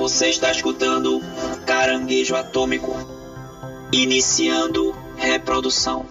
Você está escutando Caranguejo Atômico. Iniciando reprodução.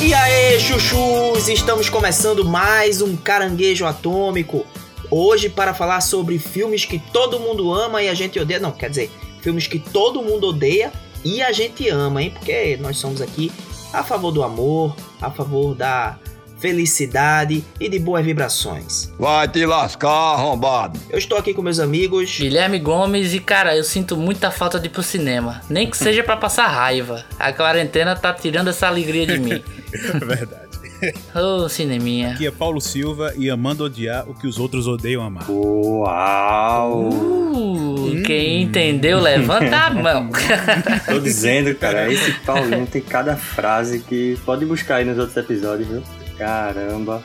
E aí, chuchus! Estamos começando mais um Caranguejo Atômico. Hoje para falar sobre filmes que todo mundo ama e a gente odeia. Não, quer dizer, filmes que todo mundo odeia e a gente ama, hein? Porque nós somos aqui a favor do amor, a favor da felicidade e de boas vibrações. Vai te lascar, arrombado. Eu estou aqui com meus amigos. Guilherme Gomes e cara, eu sinto muita falta de ir pro cinema. Nem que seja pra passar raiva. A quarentena tá tirando essa alegria de mim. Verdade. Ô, cineminha. Aqui é Paulo Silva e amando odiar o que os outros odeiam amar. Uau! Uh, quem entendeu, levanta a mão. Tô dizendo, cara, esse Paulinho tem cada frase que pode buscar aí nos outros episódios, viu? Caramba.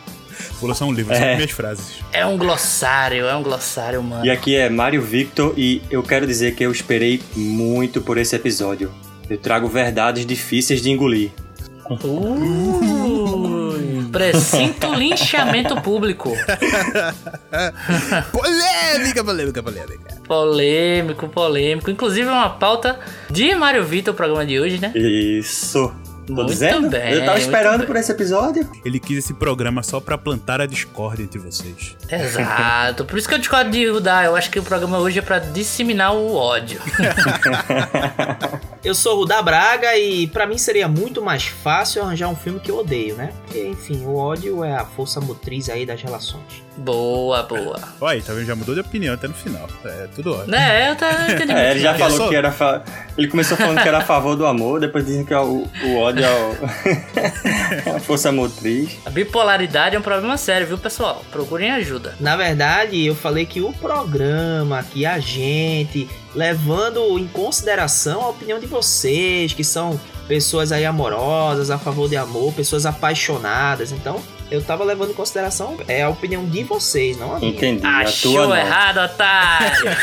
Vou lançar um livro só É. com minhas frases. É um glossário, é um glossário, mano. E aqui é Mário Victor e eu quero dizer que eu esperei muito por esse episódio. Eu trago verdades difíceis de engolir. Uh, precinto linchamento público. polêmica, polêmica, polêmica. Polêmico, polêmico. Inclusive é uma pauta de Mário Vitor, o programa de hoje, né? Isso. Tô Muito dizendo? bem, eu tava esperando por esse episódio. Ele quis esse programa só pra plantar a discórdia entre vocês. Exato. Por isso que eu discordo de Rudá. Eu acho que o programa hoje é pra disseminar o ódio. Eu sou o Rudá Braga e pra mim seria muito mais fácil arranjar um filme que eu odeio, né? Porque, enfim, o ódio é a força motriz aí das relações. Boa, boa. Olha aí, tá vendo? Já mudou de opinião até no final. É tudo ótimo. Né, eu, tá, eu entendi É, ele já falou sou- que era. Fa... Ele começou falando que era a favor do amor, depois dizem que é o, o ódio é o- a força motriz. A bipolaridade é um problema sério, viu, pessoal? Procurem ajuda. Na verdade, eu falei que o programa, que a gente, levando em consideração a opinião de vocês, que são pessoas aí amorosas, a favor de amor, pessoas apaixonadas, então eu tava levando em consideração é a opinião de vocês, não a minha. Entendi. a tua Achou não. errado, otário.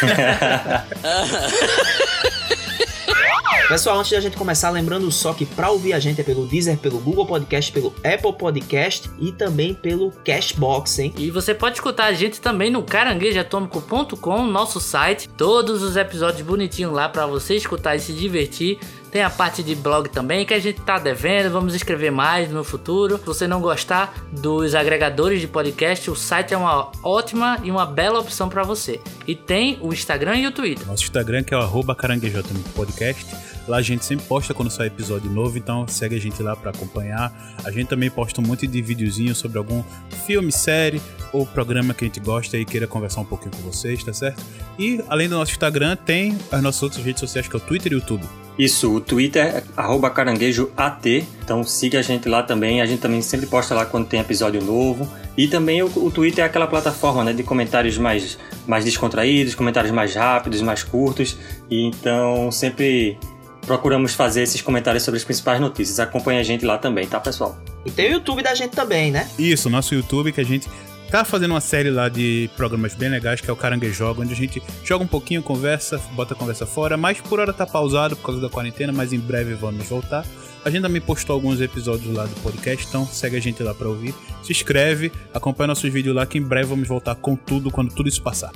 Pessoal, antes da gente começar, lembrando só que pra ouvir a gente é pelo Deezer, pelo Google Podcast, pelo Apple Podcast e também pelo Cashbox, hein? E você pode escutar a gente também no caranguejoatômico.com, nosso site. Todos os episódios bonitinhos lá pra você escutar e se divertir. Tem a parte de blog também que a gente tá devendo, vamos escrever mais no futuro. Se você não gostar dos agregadores de podcast, o site é uma ótima e uma bela opção pra você. E tem o Instagram e o Twitter. Nosso Instagram que é o arroba caranguejotômico podcast. Lá a gente sempre posta quando sai episódio novo, então segue a gente lá pra acompanhar. A gente também posta um monte de videozinhos sobre algum filme, série ou programa que a gente gosta e queira conversar um pouquinho com vocês, tá certo? E além do nosso Instagram, tem as nossas outras redes sociais que é o Twitter e o YouTube. Isso, o Twitter é arroba caranguejoat. Então siga a gente lá também. A gente também sempre posta lá quando tem episódio novo. E também o, o Twitter é aquela plataforma né, de comentários mais, mais descontraídos, comentários mais rápidos, mais curtos. E então sempre procuramos fazer esses comentários sobre as principais notícias. Acompanhe a gente lá também, tá, pessoal? E tem o YouTube da gente também, né? Isso, nosso YouTube que a gente tá fazendo uma série lá de programas bem legais que é o Caranguejo Joga, onde a gente joga um pouquinho, conversa, bota a conversa fora, mas por hora tá pausado por causa da quarentena, mas em breve vamos voltar. A gente também postou alguns episódios lá do podcast, então segue a gente lá pra ouvir. Se inscreve, acompanha nossos vídeos lá que em breve vamos voltar com tudo quando tudo isso passar.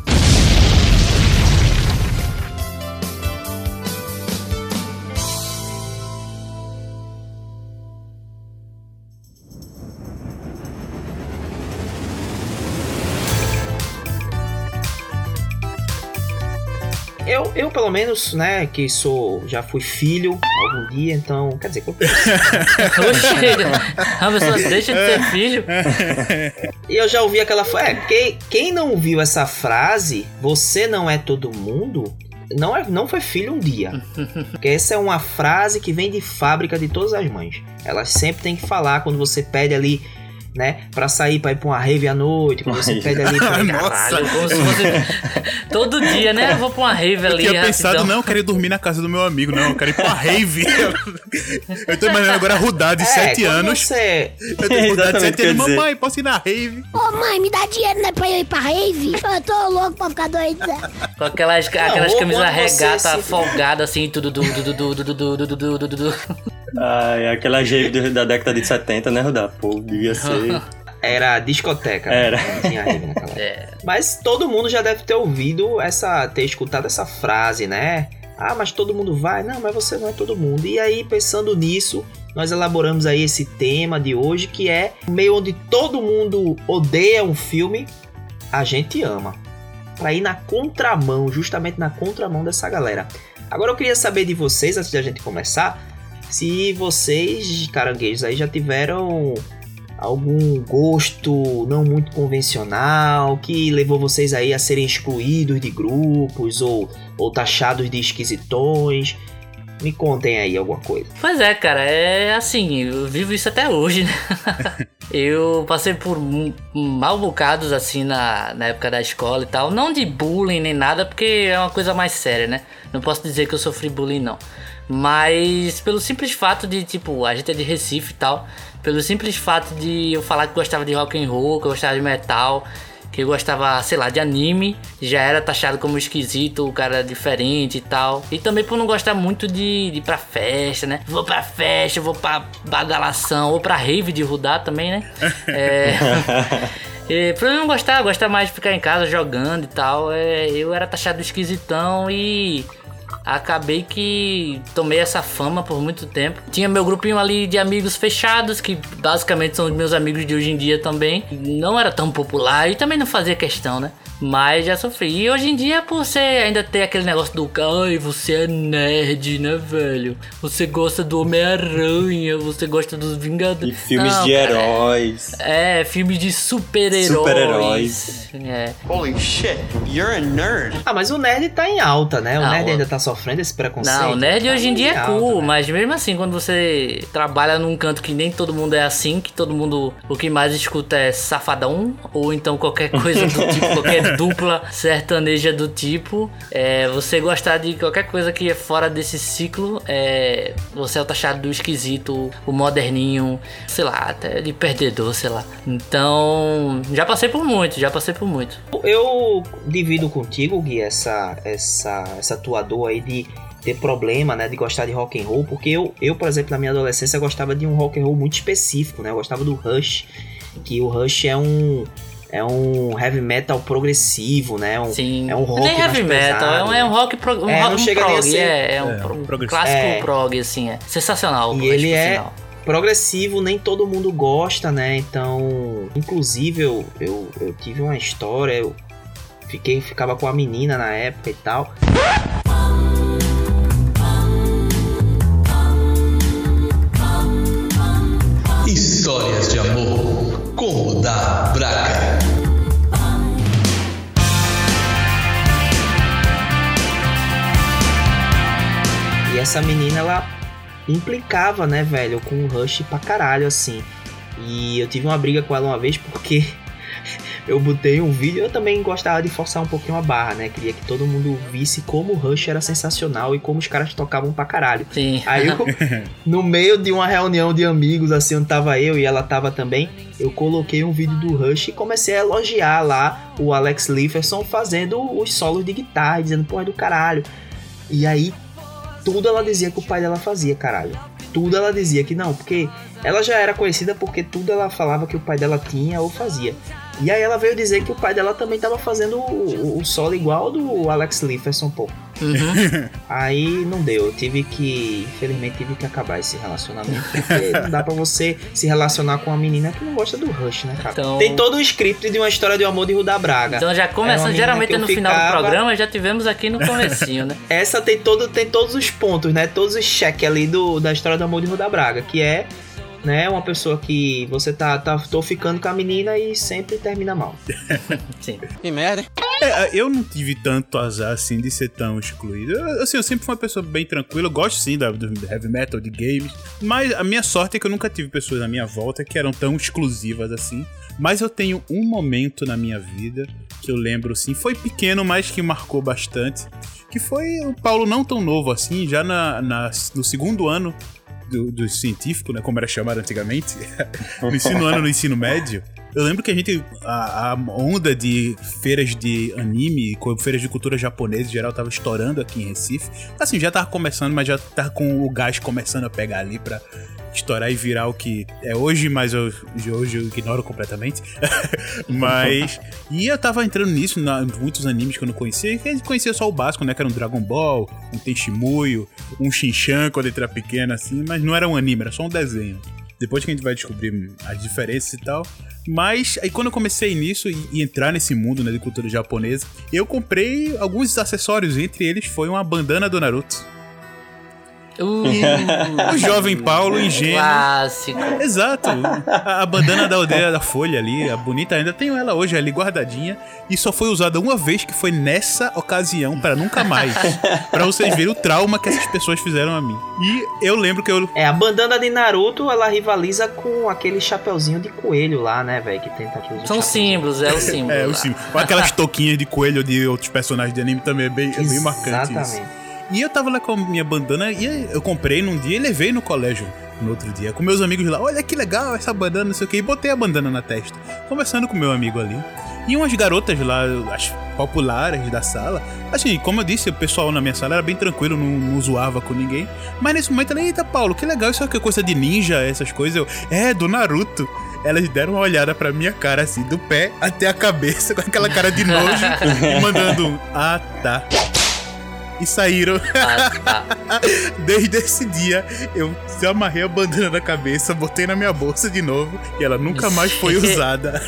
Pelo menos, né, que sou, já fui filho algum dia, então, quer dizer, que eu a pessoa deixa de ser filho. E eu já ouvi aquela frase. É, quem, quem não viu essa frase, você não é todo mundo, não, é, não foi filho um dia. Porque essa é uma frase que vem de fábrica de todas as mães. Elas sempre têm que falar quando você pede ali né? Pra sair, pra ir pra uma rave à noite, quando você pede ali pra Nossa. Caralho, fosse todo dia, né? Eu vou pra uma rave Eu ali. tinha pensado, rapidão. não, eu quero ir dormir na casa do meu amigo, não, eu quero ir pra rave. eu tô imaginando agora Rudá de É, 7 quando anos. Você... Eu tenho Rudá de Exatamente 7 o que eu ia anos, dizer. mamãe, posso ir na rave? Ô mãe, me dá dinheiro, né, pra eu ir pra rave? Eu tô louco pra ficar doida. Com aquelas, aquelas camisas regata folgadas assim, tudo, tudo, tudo, tudo, tudo, tudo, tudo, tudo, tudo. Ai, aquela rave da década de 70, né, Rudá? Pô, devia ser. Era discoteca. Era. né? Não tinha rave naquela época. É. Mas todo mundo já deve ter ouvido essa, ter escutado essa frase, né? Ah, mas todo mundo vai? Não, mas você não é todo mundo. E aí, pensando nisso, nós elaboramos aí esse tema de hoje, que é o meio onde todo mundo odeia um filme, a gente ama. Pra ir na contramão, justamente na contramão dessa galera. Agora eu queria saber de vocês, antes de a gente começar, se vocês, caranguejos, aí já tiveram algum gosto não muito convencional que levou vocês aí a serem excluídos de grupos ou, ou taxados de esquisitões. Me contem aí alguma coisa. Pois é, cara, é assim, eu vivo isso até hoje, né? eu passei por mal bocados assim na, na época da escola e tal. Não de bullying nem nada, porque é uma coisa mais séria, né? Não posso dizer que eu sofri bullying, não. Mas pelo simples fato de, tipo, a gente é de Recife e tal. Pelo simples fato de eu falar que gostava de rock and roll, que eu gostava de metal, que eu gostava, sei lá, de anime, já era taxado como esquisito, o cara diferente e tal. E também por não gostar muito de, de ir pra festa, né? Vou pra festa, vou pra badalação, ou pra rave de Rudá também, né? É. E, por eu não gostar, gostar mais de ficar em casa jogando e tal, é, eu era taxado esquisitão e acabei que tomei essa fama por muito tempo. Tinha meu grupinho ali de amigos fechados, que basicamente são os meus amigos de hoje em dia também. Não era tão popular e também não fazia questão, né? Mas já sofri. E hoje em dia, por você ainda ter aquele negócio do ai, você é nerd, né, velho? Você gosta do Homem-Aranha, você gosta dos Vingadores. E filmes Não, de cara, heróis. é, filmes de super-heróis. Super-heróis. É. Holy shit, you're a nerd. Ah, mas o nerd tá em alta, né? O Não, nerd o- ainda tá sofrendo esse preconceito. Não, nerd Tá hoje em dia em é alta, cool, né? mas mesmo assim, quando você trabalha num canto que nem todo mundo é assim, que todo mundo o que mais escuta é safadão, ou então qualquer coisa do tipo, qualquer dupla sertaneja do tipo, é, você gostar de qualquer coisa que é fora desse ciclo, é, você é o taxado do esquisito, o moderninho, sei lá, até de perdedor, sei lá. Então, já passei por muito, já passei por muito. Eu divido contigo, Gui, essa, essa, essa tua dor aí de ter problema, né, de gostar de rock and roll, porque eu, eu, por exemplo, na minha adolescência gostava de um rock and roll muito específico, né? Eu gostava do Rush, que o Rush é um é um heavy metal progressivo, né? Um, Sim. é um rock Nem heavy mais metal, pesado, é um, né? é um rock, pro, um É, rock não um chega prog, ser- é, é um, É, pro- um um progressivo. clássico É. prog, assim, é sensacional. E é ele é- progressivo, nem todo mundo gosta, né? Então, inclusive eu, eu, eu tive uma história, eu fiquei ficava com a menina na época e tal. Essa menina, ela implicava, né, velho, com o Rush pra caralho, assim. E eu tive uma briga com ela uma vez porque eu botei um vídeo. Eu também gostava de forçar um pouquinho a barra, né? Queria que todo mundo visse como o Rush era sensacional e como os caras tocavam pra caralho. Sim. Aí eu, no meio de uma reunião de amigos, assim, onde tava eu e ela tava também, eu coloquei um vídeo do Rush e comecei a elogiar lá o Alex Lifferson fazendo os solos de guitarra, dizendo, pô, é do caralho. E aí, tudo ela dizia que o pai dela fazia, caralho. Tudo ela dizia que não, porque ela já era conhecida porque tudo ela falava que o pai dela tinha ou fazia. E aí ela veio dizer que o pai dela também tava fazendo o, o solo igual do Alex Lifferson, pô. Uhum. Aí não deu, eu tive que, infelizmente, tive que acabar esse relacionamento, porque não dá pra você se relacionar com uma menina que não gosta do Rush, né, cara? Então- Tem todo o script de uma história de amor de Rudá Braga. Então já começando, geralmente no final do ficava- programa, já tivemos aqui no comecinho, né? Essa tem todo, tem todos os pontos, né? Todos os cheques ali do, da história do amor de Rudá Braga, que é, né, uma pessoa que você tá, tá tô ficando com a menina e sempre termina mal. Sim. Que merda, hein? É, eu não tive tanto azar assim de ser tão excluído. Eu, assim, eu sempre fui uma pessoa bem tranquila. Eu gosto sim da, do heavy metal, de games. Mas a minha sorte é que eu nunca tive pessoas à minha volta que eram tão exclusivas assim. Mas eu tenho um momento na minha vida que eu lembro assim, foi pequeno, mas que marcou bastante. Que foi o Paulo não tão novo assim, já na, na no segundo ano do, do científico, né? Como era chamado antigamente. no ensino ano, no ensino médio. Eu lembro que a gente. A, a, onda de feiras de anime, feiras de cultura japonesa em geral, tava estourando aqui em Recife. Assim, já tava começando, mas já tava com o gás começando a pegar ali pra estourar e virar o que é hoje, mas eu, hoje eu ignoro completamente. mas. E eu tava entrando nisso, na, muitos animes que eu não conhecia, que eu conhecia só o básico, né? Que era um Dragon Ball, um Tenshimuyo, um Shinchan quando ele era pequeno, assim, mas não era um anime, era só um desenho. Depois que a gente vai descobrir as diferenças e tal. Mas aí quando eu comecei nisso e, e entrar nesse mundo né, de cultura japonesa, eu comprei alguns acessórios, entre eles foi uma bandana do Naruto. Uh, o jovem Paulo ingênuo. Clássico. Exato. A, a, bandana da aldeia da Folha ali, a bonita, ainda tenho ela hoje ali guardadinha. E só foi usada uma vez, que foi nessa ocasião, para nunca mais. para vocês verem o trauma que essas pessoas fizeram a mim. E eu lembro que eu. É, a bandana de Naruto, ela rivaliza com aquele chapeuzinho de coelho lá, né, velho? Que tenta aqui São símbolos, é o símbolo. é, o símbolo. Com aquelas touquinhas de coelho de outros personagens de anime também é bem, é bem marcante. Exatamente. Isso. E eu tava lá com a minha bandana e eu comprei num dia e levei no colégio no outro dia. Com meus amigos lá, olha que legal essa bandana, não sei o que. E botei a bandana na testa. Conversando com meu amigo ali. E umas garotas lá, as populares da sala. Assim, como eu disse, o pessoal na minha sala era bem tranquilo, não, não zoava com ninguém. Mas nesse momento ela, eita Paulo, que legal, isso é coisa de ninja, essas coisas. Eu, é, do Naruto elas deram uma olhada pra minha cara, assim, do pé até a cabeça, com aquela cara de nojo, e mandando um, ah, tá e saíram. Desde esse dia, eu amarrei a bandana na cabeça, botei na minha bolsa de novo e ela nunca mais foi usada.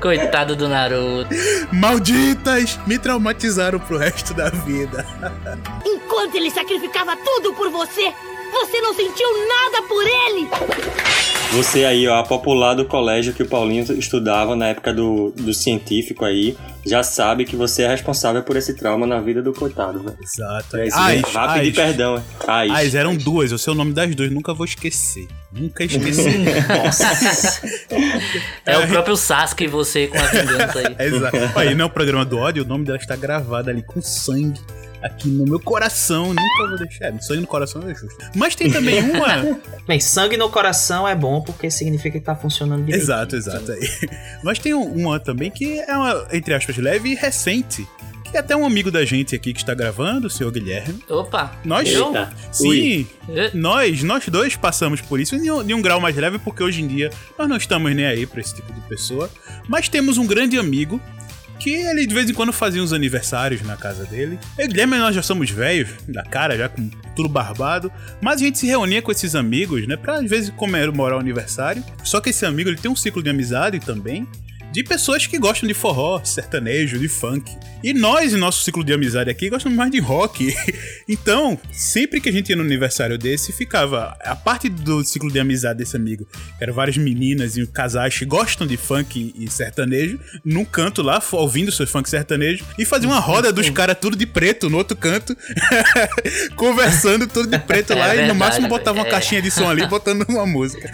Coitado do Naruto. Malditas! Me traumatizaram pro resto da vida. Enquanto ele sacrificava tudo por você, você não sentiu nada por ele! Você aí, ó, a popular do colégio que o Paulinho estudava na época do, do científico aí, já sabe que você é responsável por esse trauma na vida do coitado, né? Exato. É, Ais, vá pedir perdão. Ais. Ais, eram duas, eu sei o nome das duas, nunca vou esquecer. Nunca esqueci. Nossa. É o próprio Sasuke e você com a vingança aí. Exato. Aí não é o programa do ódio, o nome dela está gravado ali com sangue aqui no meu coração. Nunca vou deixar. Sangue no coração é justo. Mas tem também uma. Bem, sangue no coração é bom porque significa que tá funcionando direito. Exato, exato. Mas tem uma também que é uma, entre aspas, leve e recente. Que é até um amigo da gente aqui que está gravando, o senhor Guilherme. Opa! Nós, eu? sim, nós, nós dois passamos por isso em um, em um grau mais leve, porque hoje em dia nós não estamos nem aí para esse tipo de pessoa. Mas temos um grande amigo que ele de vez em quando fazia uns aniversários na casa dele. Eu e Guilherme nós já somos velhos, da cara, já com tudo barbado, mas a gente se reunia com esses amigos, né, pra às vezes comemorar o aniversário. Só que esse amigo, ele tem um ciclo de amizade também, de pessoas que gostam de forró, sertanejo, de funk. E nós, em nosso ciclo de amizade aqui, gostamos mais de rock. então, sempre que a gente ia no aniversário desse, ficava a parte do ciclo de amizade desse amigo, que eram várias meninas e casais que gostam de funk e sertanejo, num canto lá, ouvindo seus funk sertanejo, e fazia uma roda dos caras tudo de preto no outro canto, conversando tudo de preto lá, é verdade, e no máximo botava uma é. caixinha de som ali, botando uma música.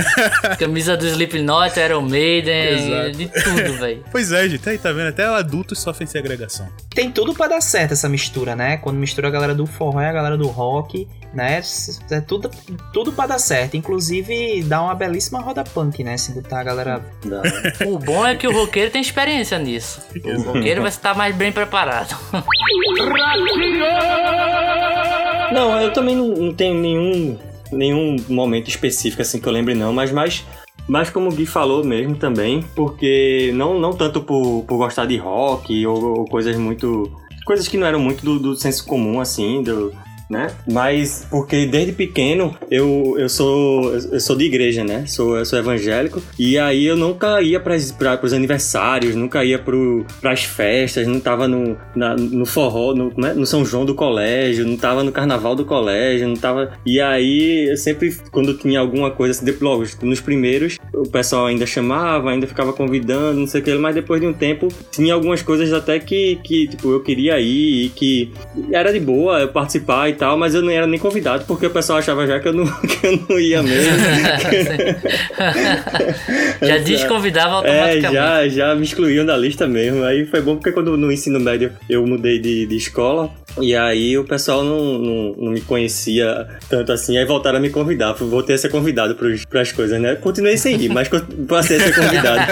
Camisa do Slipknot, Iron Maiden, Exato. de tudo, velho. Pois é, gente, aí tá vendo? Até adultos sofrem segregação. Tem tudo para dar certo essa mistura, né? Quando mistura a galera do forró e a galera do rock, né? É tudo, tudo para dar certo. Inclusive, dá uma belíssima roda punk, né? Se botar a galera. o bom é que o roqueiro tem experiência nisso. O roqueiro vai estar mais bem preparado. Não, eu também não, não tenho nenhum, nenhum momento específico assim que eu lembre, não, mas mais mas como o Gui falou mesmo também, porque não, não tanto por, por gostar de rock ou, ou coisas muito. coisas que não eram muito do, do senso comum, assim, do, né? Mas porque desde pequeno eu, eu sou eu sou de igreja, né? Sou eu sou evangélico e aí eu nunca ia para os aniversários, nunca ia para as festas, não tava no, na, no forró, no, né? no São João do colégio, não tava no carnaval do colégio, não tava. E aí eu sempre quando tinha alguma coisa assim, logo nos primeiros o pessoal ainda chamava, ainda ficava convidando, não sei o que, mas depois de um tempo tinha algumas coisas até que que tipo eu queria ir e que era de boa eu participar e tal, mas eu não era nem convidado, porque o pessoal achava já que eu não, que eu não ia mesmo. já desconvidava automaticamente. É, já, já me excluíam da lista mesmo. Aí foi bom porque quando no ensino médio eu mudei de, de escola, e aí o pessoal não, não, não, me conhecia tanto assim, aí voltaram a me convidar. Voltei a ser convidado para as coisas, né? Continuei sem ir, mas passei a ser convidado.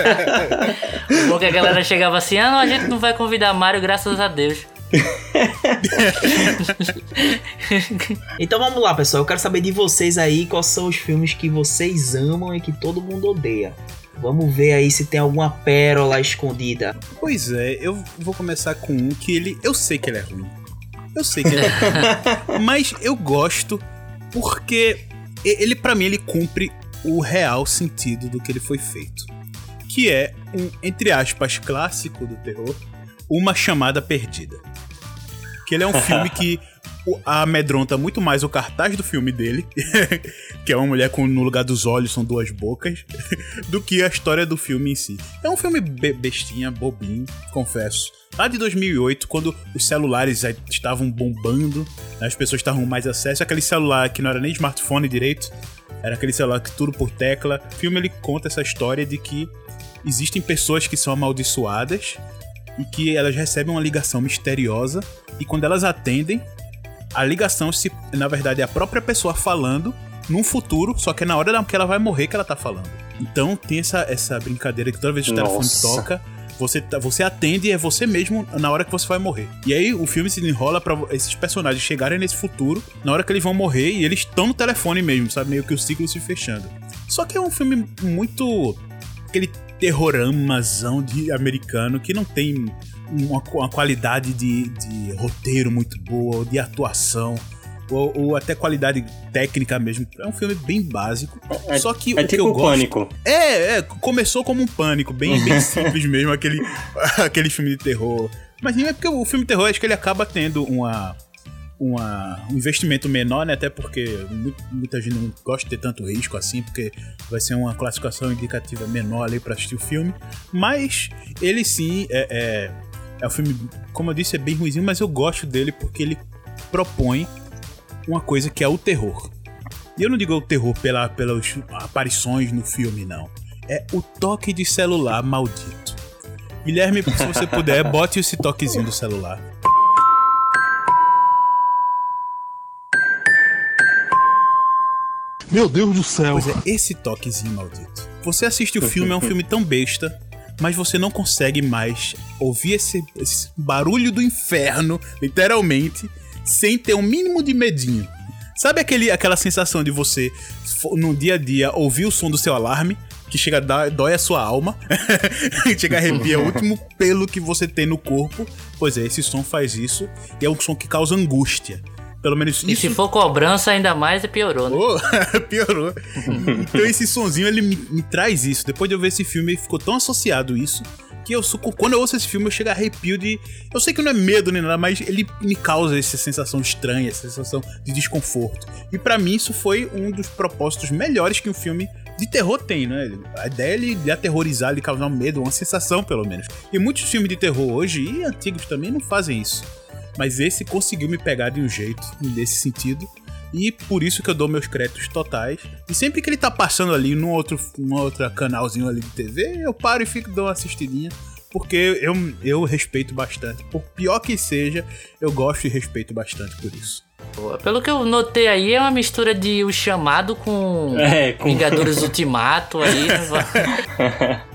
Porque a galera chegava assim, ah não, a gente não vai convidar Mário, graças a Deus. então vamos lá, pessoal. Eu quero saber de vocês aí quais são os filmes que vocês amam e que todo mundo odeia. Vamos ver aí se tem alguma pérola escondida. Pois é, eu vou começar com um que ele. Eu sei que ele é ruim. Eu sei que ele é ruim. mas eu gosto porque ele, para mim, ele cumpre o real sentido do que ele foi feito. Que é um, entre aspas, clássico do terror, Uma Chamada Perdida que ele é um filme que amedronta muito mais o cartaz do filme dele, que é uma mulher com no lugar dos olhos são duas bocas, do que a história do filme em si. É um filme be bestinha, bobinho, confesso. Lá de 2008, quando os celulares estavam bombando, né, as pessoas estavam mais acesso, aquele celular que não era nem smartphone direito, era aquele celular que tudo por tecla. O filme ele conta essa história de que existem pessoas que são amaldiçoadas e que elas recebem uma ligação misteriosa e quando elas atendem, a ligação se na verdade é a própria pessoa falando num futuro, só que é na hora que ela vai morrer que ela tá falando. Então tem essa, essa brincadeira que toda vez que o telefone toca, você, tá, você atende e é você mesmo na hora que você vai morrer. E aí o filme se enrola para esses personagens chegarem nesse futuro, na hora que eles vão morrer, e eles estão no telefone mesmo, sabe? Meio que o ciclo se fechando. Só que é um filme muito. aquele terroramazão de americano que não tem uma, uma qualidade de, de, roteiro muito boa, ou de atuação, ou, ou, até qualidade técnica mesmo. É um filme bem básico. É, só que é o tipo que eu um gosto. Pânico. É, é, começou como um pânico, bem, bem simples mesmo, aquele, aquele filme de terror. Mas é porque o filme de terror acho que ele acaba tendo uma uma, um investimento menor, né? Até porque muita gente não gosta de ter tanto risco assim, porque vai ser uma classificação indicativa menor ali para assistir o filme. Mas ele sim é, é, é um filme, como eu disse, é bem ruimzinho, mas eu gosto dele porque ele propõe uma coisa que é o terror. E eu não digo o terror pela, pelas aparições no filme, não. É o toque de celular maldito. Guilherme, se você puder, bote esse toquezinho do celular. Meu Deus do céu. Pois é, esse toquezinho maldito. Você assiste o filme, é um filme tão besta, mas você não consegue mais ouvir esse, esse barulho do inferno, literalmente, sem ter um mínimo de medinho. Sabe aquele, aquela sensação de você, no dia a dia, ouvir o som do seu alarme, que chega a dar, dói a sua alma, chega a arrepia o último pelo que você tem no corpo? Pois é, esse som faz isso, e é um som que causa angústia. Pelo menos E isso... se for cobrança, ainda mais piorou, né? Oh, piorou. então esse sonzinho, ele me, me, traz isso. Depois de eu ver esse filme, ficou tão associado isso que eu quando eu ouço esse filme eu chego a arrepio de eu sei que não é medo nem nada mas ele me causa essa sensação estranha essa sensação de desconforto e para mim isso foi um dos propósitos melhores que um filme de terror tem né a ideia é de aterrorizar de causar um medo uma sensação pelo menos e muitos filmes de terror hoje e antigos também não fazem isso mas esse conseguiu me pegar de um jeito nesse sentido. E por isso que eu dou meus créditos totais. E sempre que ele tá passando ali num outro, num outro canalzinho ali de TV, eu paro e fico dando uma assistidinha. Porque eu, eu respeito bastante. Por pior que seja, eu gosto e respeito bastante por isso. Pelo que eu notei aí, é uma mistura de O Chamado com, é, com... Vingadores Ultimato aí.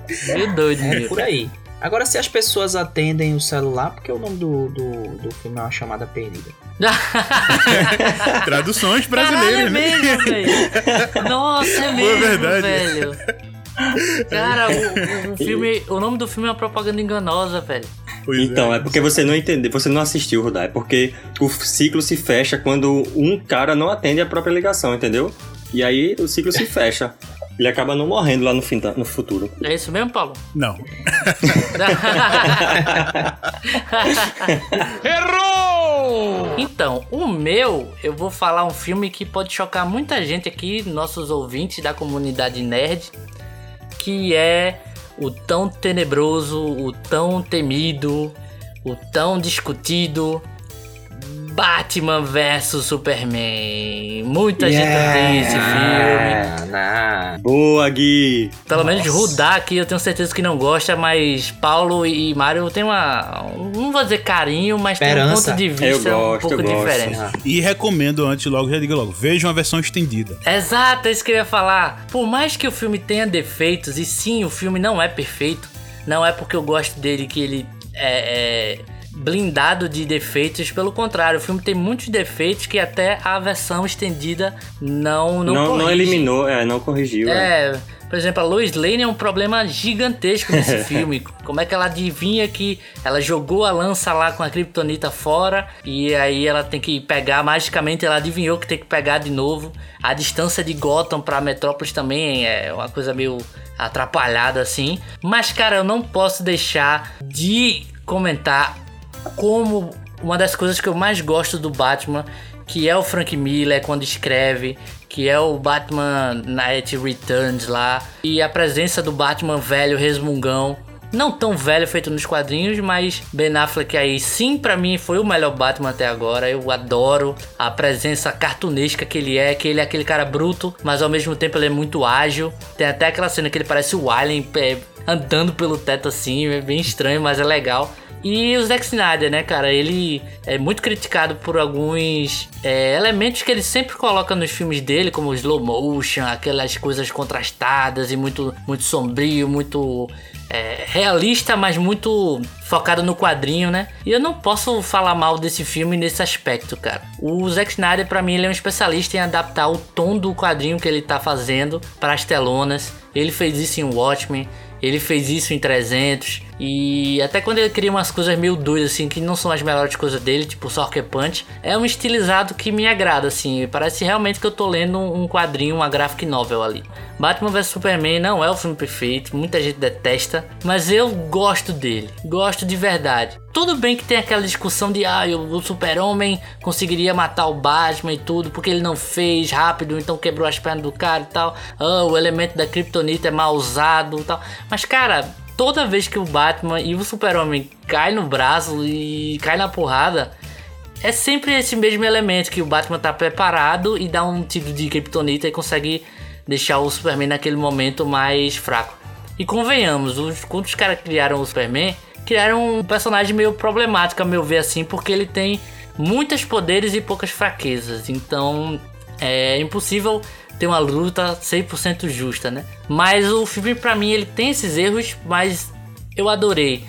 Meio doido é por aí. Agora, se as pessoas atendem o celular, porque o nome do, do, do filme é uma chamada perdida. Traduções brasileiras, Caralho, é mesmo, velho. Nossa, é mesmo, verdade. velho. Cara, o, o, filme, o nome do filme é uma propaganda enganosa, velho. Pois Então, é porque você não entendeu, você não assistiu, Rudá. É porque o ciclo se fecha quando um cara não atende a própria ligação, entendeu? E aí o ciclo se fecha. Ele acaba não morrendo lá no, fim, da- no futuro. É isso mesmo, Paulo? Não. Então, o meu, eu vou falar um filme que pode chocar muita gente aqui, nossos ouvintes da comunidade nerd, que é o tão tenebroso, o tão temido, o tão discutido Batman vs Superman. Muita gente tem esse filme. Não. Boa, Gui! Pelo menos Rudá aqui eu tenho certeza que não gosta, mas Paulo e Mário tem uma. Não vou dizer carinho, mas tem um Esperança. ponto de vista Eu um gosto, pouco eu gosto. diferente. E recomendo antes, logo, já digo logo, veja uma versão estendida. Exato, é isso que eu ia falar. Por mais que o filme tenha defeitos, e sim, o filme não é perfeito, não é porque eu gosto dele que ele é, é blindado de defeitos, pelo contrário, o filme tem muitos defeitos que até a versão estendida não não, Não, não eliminou, é, não corrigiu. é. É, por exemplo, a Lois Lane é um problema gigantesco nesse filme. Como é que ela adivinha que ela jogou a lança lá com a Kryptonita fora e aí ela tem que pegar, magicamente ela adivinhou que tem que pegar de novo. A distância de Gotham pra Metrópolis também é uma coisa meio atrapalhada assim. Mas cara, eu não posso deixar de comentar como uma das coisas que eu mais gosto do Batman, que é o Frank Miller quando escreve, que é o Batman Night Returns lá, e a presença do Batman velho resmungão. Não tão velho feito nos quadrinhos, mas Ben Affleck aí sim pra mim foi o melhor Batman até agora. Eu adoro a presença cartunesca que ele é, que ele é aquele cara bruto, mas ao mesmo tempo ele é muito ágil. Tem até aquela cena que ele parece o Alien é, andando pelo teto assim, é bem estranho, mas é legal. E o Zack Snyder, né, cara? Ele é muito criticado por alguns é, elementos que ele sempre coloca nos filmes dele, como slow motion, aquelas coisas contrastadas e muito, muito sombrio, muito é, realista, mas muito focado no quadrinho, né? E eu não posso falar mal desse filme nesse aspecto, cara. O Zack Snyder, pra mim, ele é um especialista em adaptar o tom do quadrinho que ele tá fazendo para as telonas. Ele fez isso em Watchmen. Ele fez isso em 300 e até quando ele cria umas coisas meio doidas assim que não são as melhores coisas dele, tipo Sorker Punch, é um estilizado que me agrada assim. Parece realmente que eu tô lendo um quadrinho, uma graphic novel ali. Batman vs Superman não é o filme perfeito, muita gente detesta, mas eu gosto dele, gosto de verdade. Tudo bem que tem aquela discussão de ah, o Super-Homem conseguiria matar o Batman e tudo, porque ele não fez rápido, então quebrou as pernas do cara e tal. Ah, o elemento da Kryptonita é mal usado e tal. Mas cara, toda vez que o Batman e o Super-Homem cai no braço e cai na porrada, é sempre esse mesmo elemento que o Batman tá preparado e dá um tiro de Kryptonita e consegue deixar o Superman naquele momento mais fraco. E convenhamos, os, quando os caras criaram o Superman, criaram um personagem meio problemático, a meu ver assim, porque ele tem muitos poderes e poucas fraquezas. Então é impossível ter uma luta 100% justa, né? Mas o filme pra mim ele tem esses erros, mas eu adorei.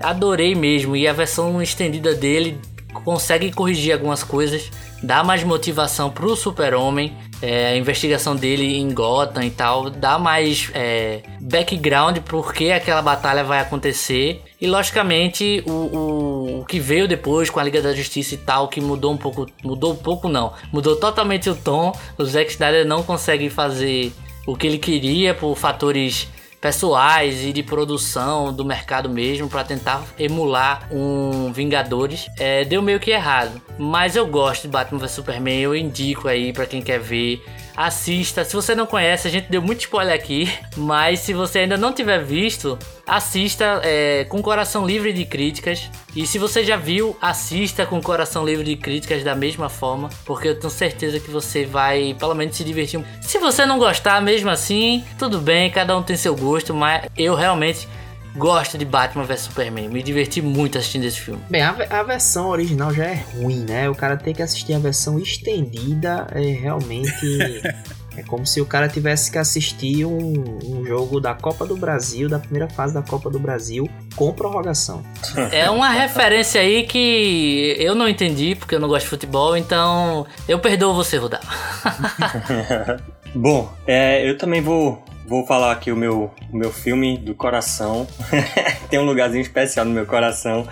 Adorei mesmo e a versão estendida dele consegue corrigir algumas coisas, dá mais motivação pro Super-Homem, é, a investigação dele em Gotham e tal, dá mais é, background porque aquela batalha vai acontecer. E logicamente o, o, o que veio depois com a Liga da Justiça e tal, que mudou um pouco. Mudou um pouco não. Mudou totalmente o tom. O Zack Snyder não consegue fazer o que ele queria por fatores pessoais e de produção do mercado mesmo para tentar emular um Vingadores é, deu meio que errado mas eu gosto de Batman vs Superman eu indico aí para quem quer ver assista. Se você não conhece a gente deu muito spoiler aqui mas se você ainda não tiver visto assista é, com coração livre de críticas. E se você já viu assista com coração livre de críticas da mesma forma porque eu tenho certeza que você vai pelo menos se divertir. Se você não gostar mesmo assim tudo bem cada um tem seu gosto mas eu realmente gosto de Batman vs Superman me diverti muito assistindo esse filme Bem, a, a versão original já é ruim, né? O cara tem que assistir a versão estendida, é realmente. é como se o cara tivesse que assistir um, um jogo da Copa do Brasil, da primeira fase da Copa do Brasil, com prorrogação. É uma referência aí que eu não entendi, porque eu não gosto de futebol, então eu perdoo você, Rudá. Bom, é, eu também vou vou falar aqui o meu, o meu filme do coração. tem um lugarzinho especial no meu coração,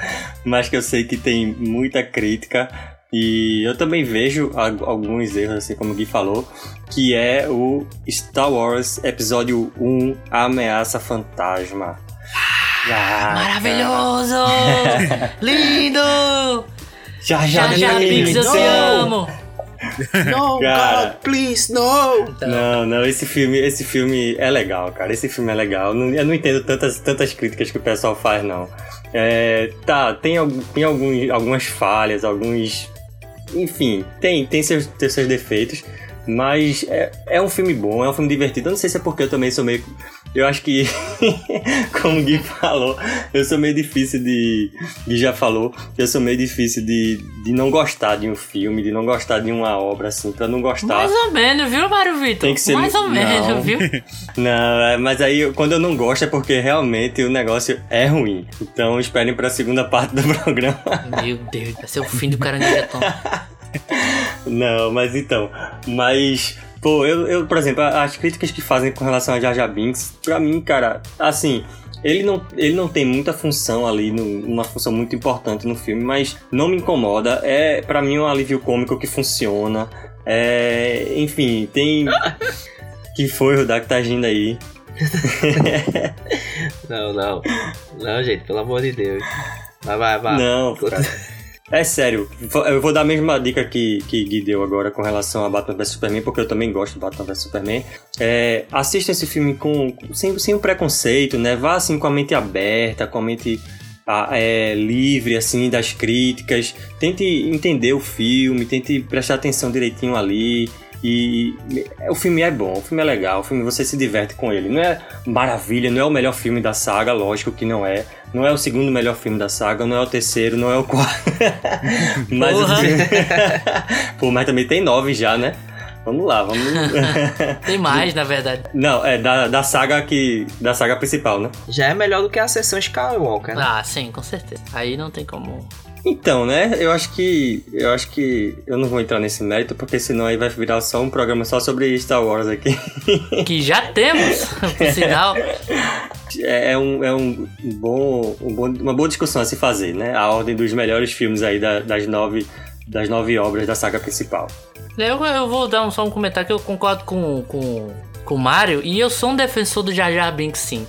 mas que eu sei que tem muita crítica. E eu também vejo alguns erros, assim como o Gui falou, que é o Star Wars Episódio 1 A Ameaça Fantasma. Ah, Maravilhoso! Lindo! Já, já, já, já Binks, eu te amo! No, cara, God, please, no! Não, não, esse filme, esse filme é legal, cara. Esse filme é legal. Eu não, eu não entendo tantas, tantas críticas que o pessoal faz, não. É, tá, tem, tem alguns, algumas falhas, alguns. Enfim, tem, tem, seus, tem seus defeitos. Mas é, é um filme bom, é um filme divertido. Eu não sei se é porque eu também sou meio eu acho que, como o Gui falou, eu sou meio difícil de. Gui já falou, eu sou meio difícil de, de não gostar de um filme, de não gostar de uma obra, assim, pra não gostar. Mais ou menos, viu, Mário Vitor? Tem que ser. Mais ou menos, não. viu? Não, é, mas aí quando eu não gosto é porque realmente o negócio é ruim. Então esperem pra segunda parte do programa. Meu Deus, vai ser o fim do caranguejo Não, mas então. Mas Pô, eu, eu, por exemplo, as críticas que fazem com relação a Jar Jar Binks, pra mim, cara, assim, ele não, ele não tem muita função ali, no, uma função muito importante no filme, mas não me incomoda. É, para mim, um alívio cômico que funciona. É, enfim, tem. que foi o que tá agindo aí? não, não. Não, gente, pelo amor de Deus. Vai, vai, vai. Não, cara. É sério, eu vou dar a mesma dica que, que Gui deu agora com relação a Batman vs Superman, porque eu também gosto de Batman vs Superman. É, assista esse filme com, sem, sem um preconceito, né? Vá assim com a mente aberta, com a mente é, livre assim das críticas. Tente entender o filme, tente prestar atenção direitinho ali. E o filme é bom, o filme é legal, o filme você se diverte com ele. Não é maravilha, não é o melhor filme da saga, lógico que não é. Não é o segundo melhor filme da saga, não é o terceiro, não é o quarto. mas, o filme... Pô, mas também tem nove já, né? Vamos lá, vamos. tem mais, na verdade. Não, é da, da saga que. Da saga principal, né? Já é melhor do que a sessão Skywalker, né? Ah, sim, com certeza. Aí não tem como. Então, né? Eu acho que. Eu acho que. Eu não vou entrar nesse mérito, porque senão aí vai virar só um programa só sobre Star Wars aqui. Que já temos, por sinal. É, é, um, é um bom, um bom, uma boa discussão a se fazer, né? A ordem dos melhores filmes aí da, das, nove, das nove obras da saga principal. Eu, eu vou dar um, só um comentário que eu concordo com, com, com o Mario, e eu sou um defensor do Jar Jar Binks, sim.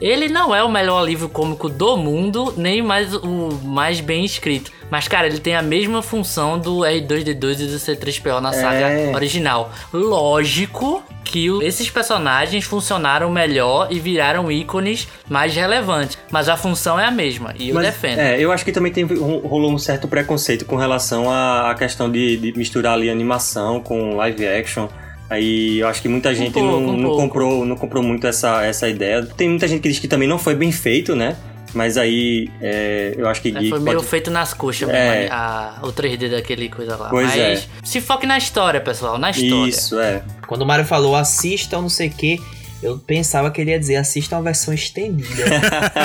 Ele não é o melhor livro cômico do mundo, nem mais o mais bem escrito. Mas, cara, ele tem a mesma função do R2D2 e do C3PO na saga é. original. Lógico que esses personagens funcionaram melhor e viraram ícones mais relevantes. Mas a função é a mesma, e eu mas, defendo. É, eu acho que também tem, rolou um certo preconceito com relação à questão de, de misturar ali animação com live action. Aí eu acho que muita gente um pouco, não, um não comprou, não comprou muito essa, essa ideia. Tem muita gente que diz que também não foi bem feito, né? Mas aí é, eu acho que é, Foi meio pode... feito nas coxas é. mesmo, a, o 3D daquele coisa lá. Pois Mas é. se foque na história, pessoal, na história. Isso, é. Quando o Mario falou assista não sei o que, eu pensava que ele ia dizer assista uma versão estendida.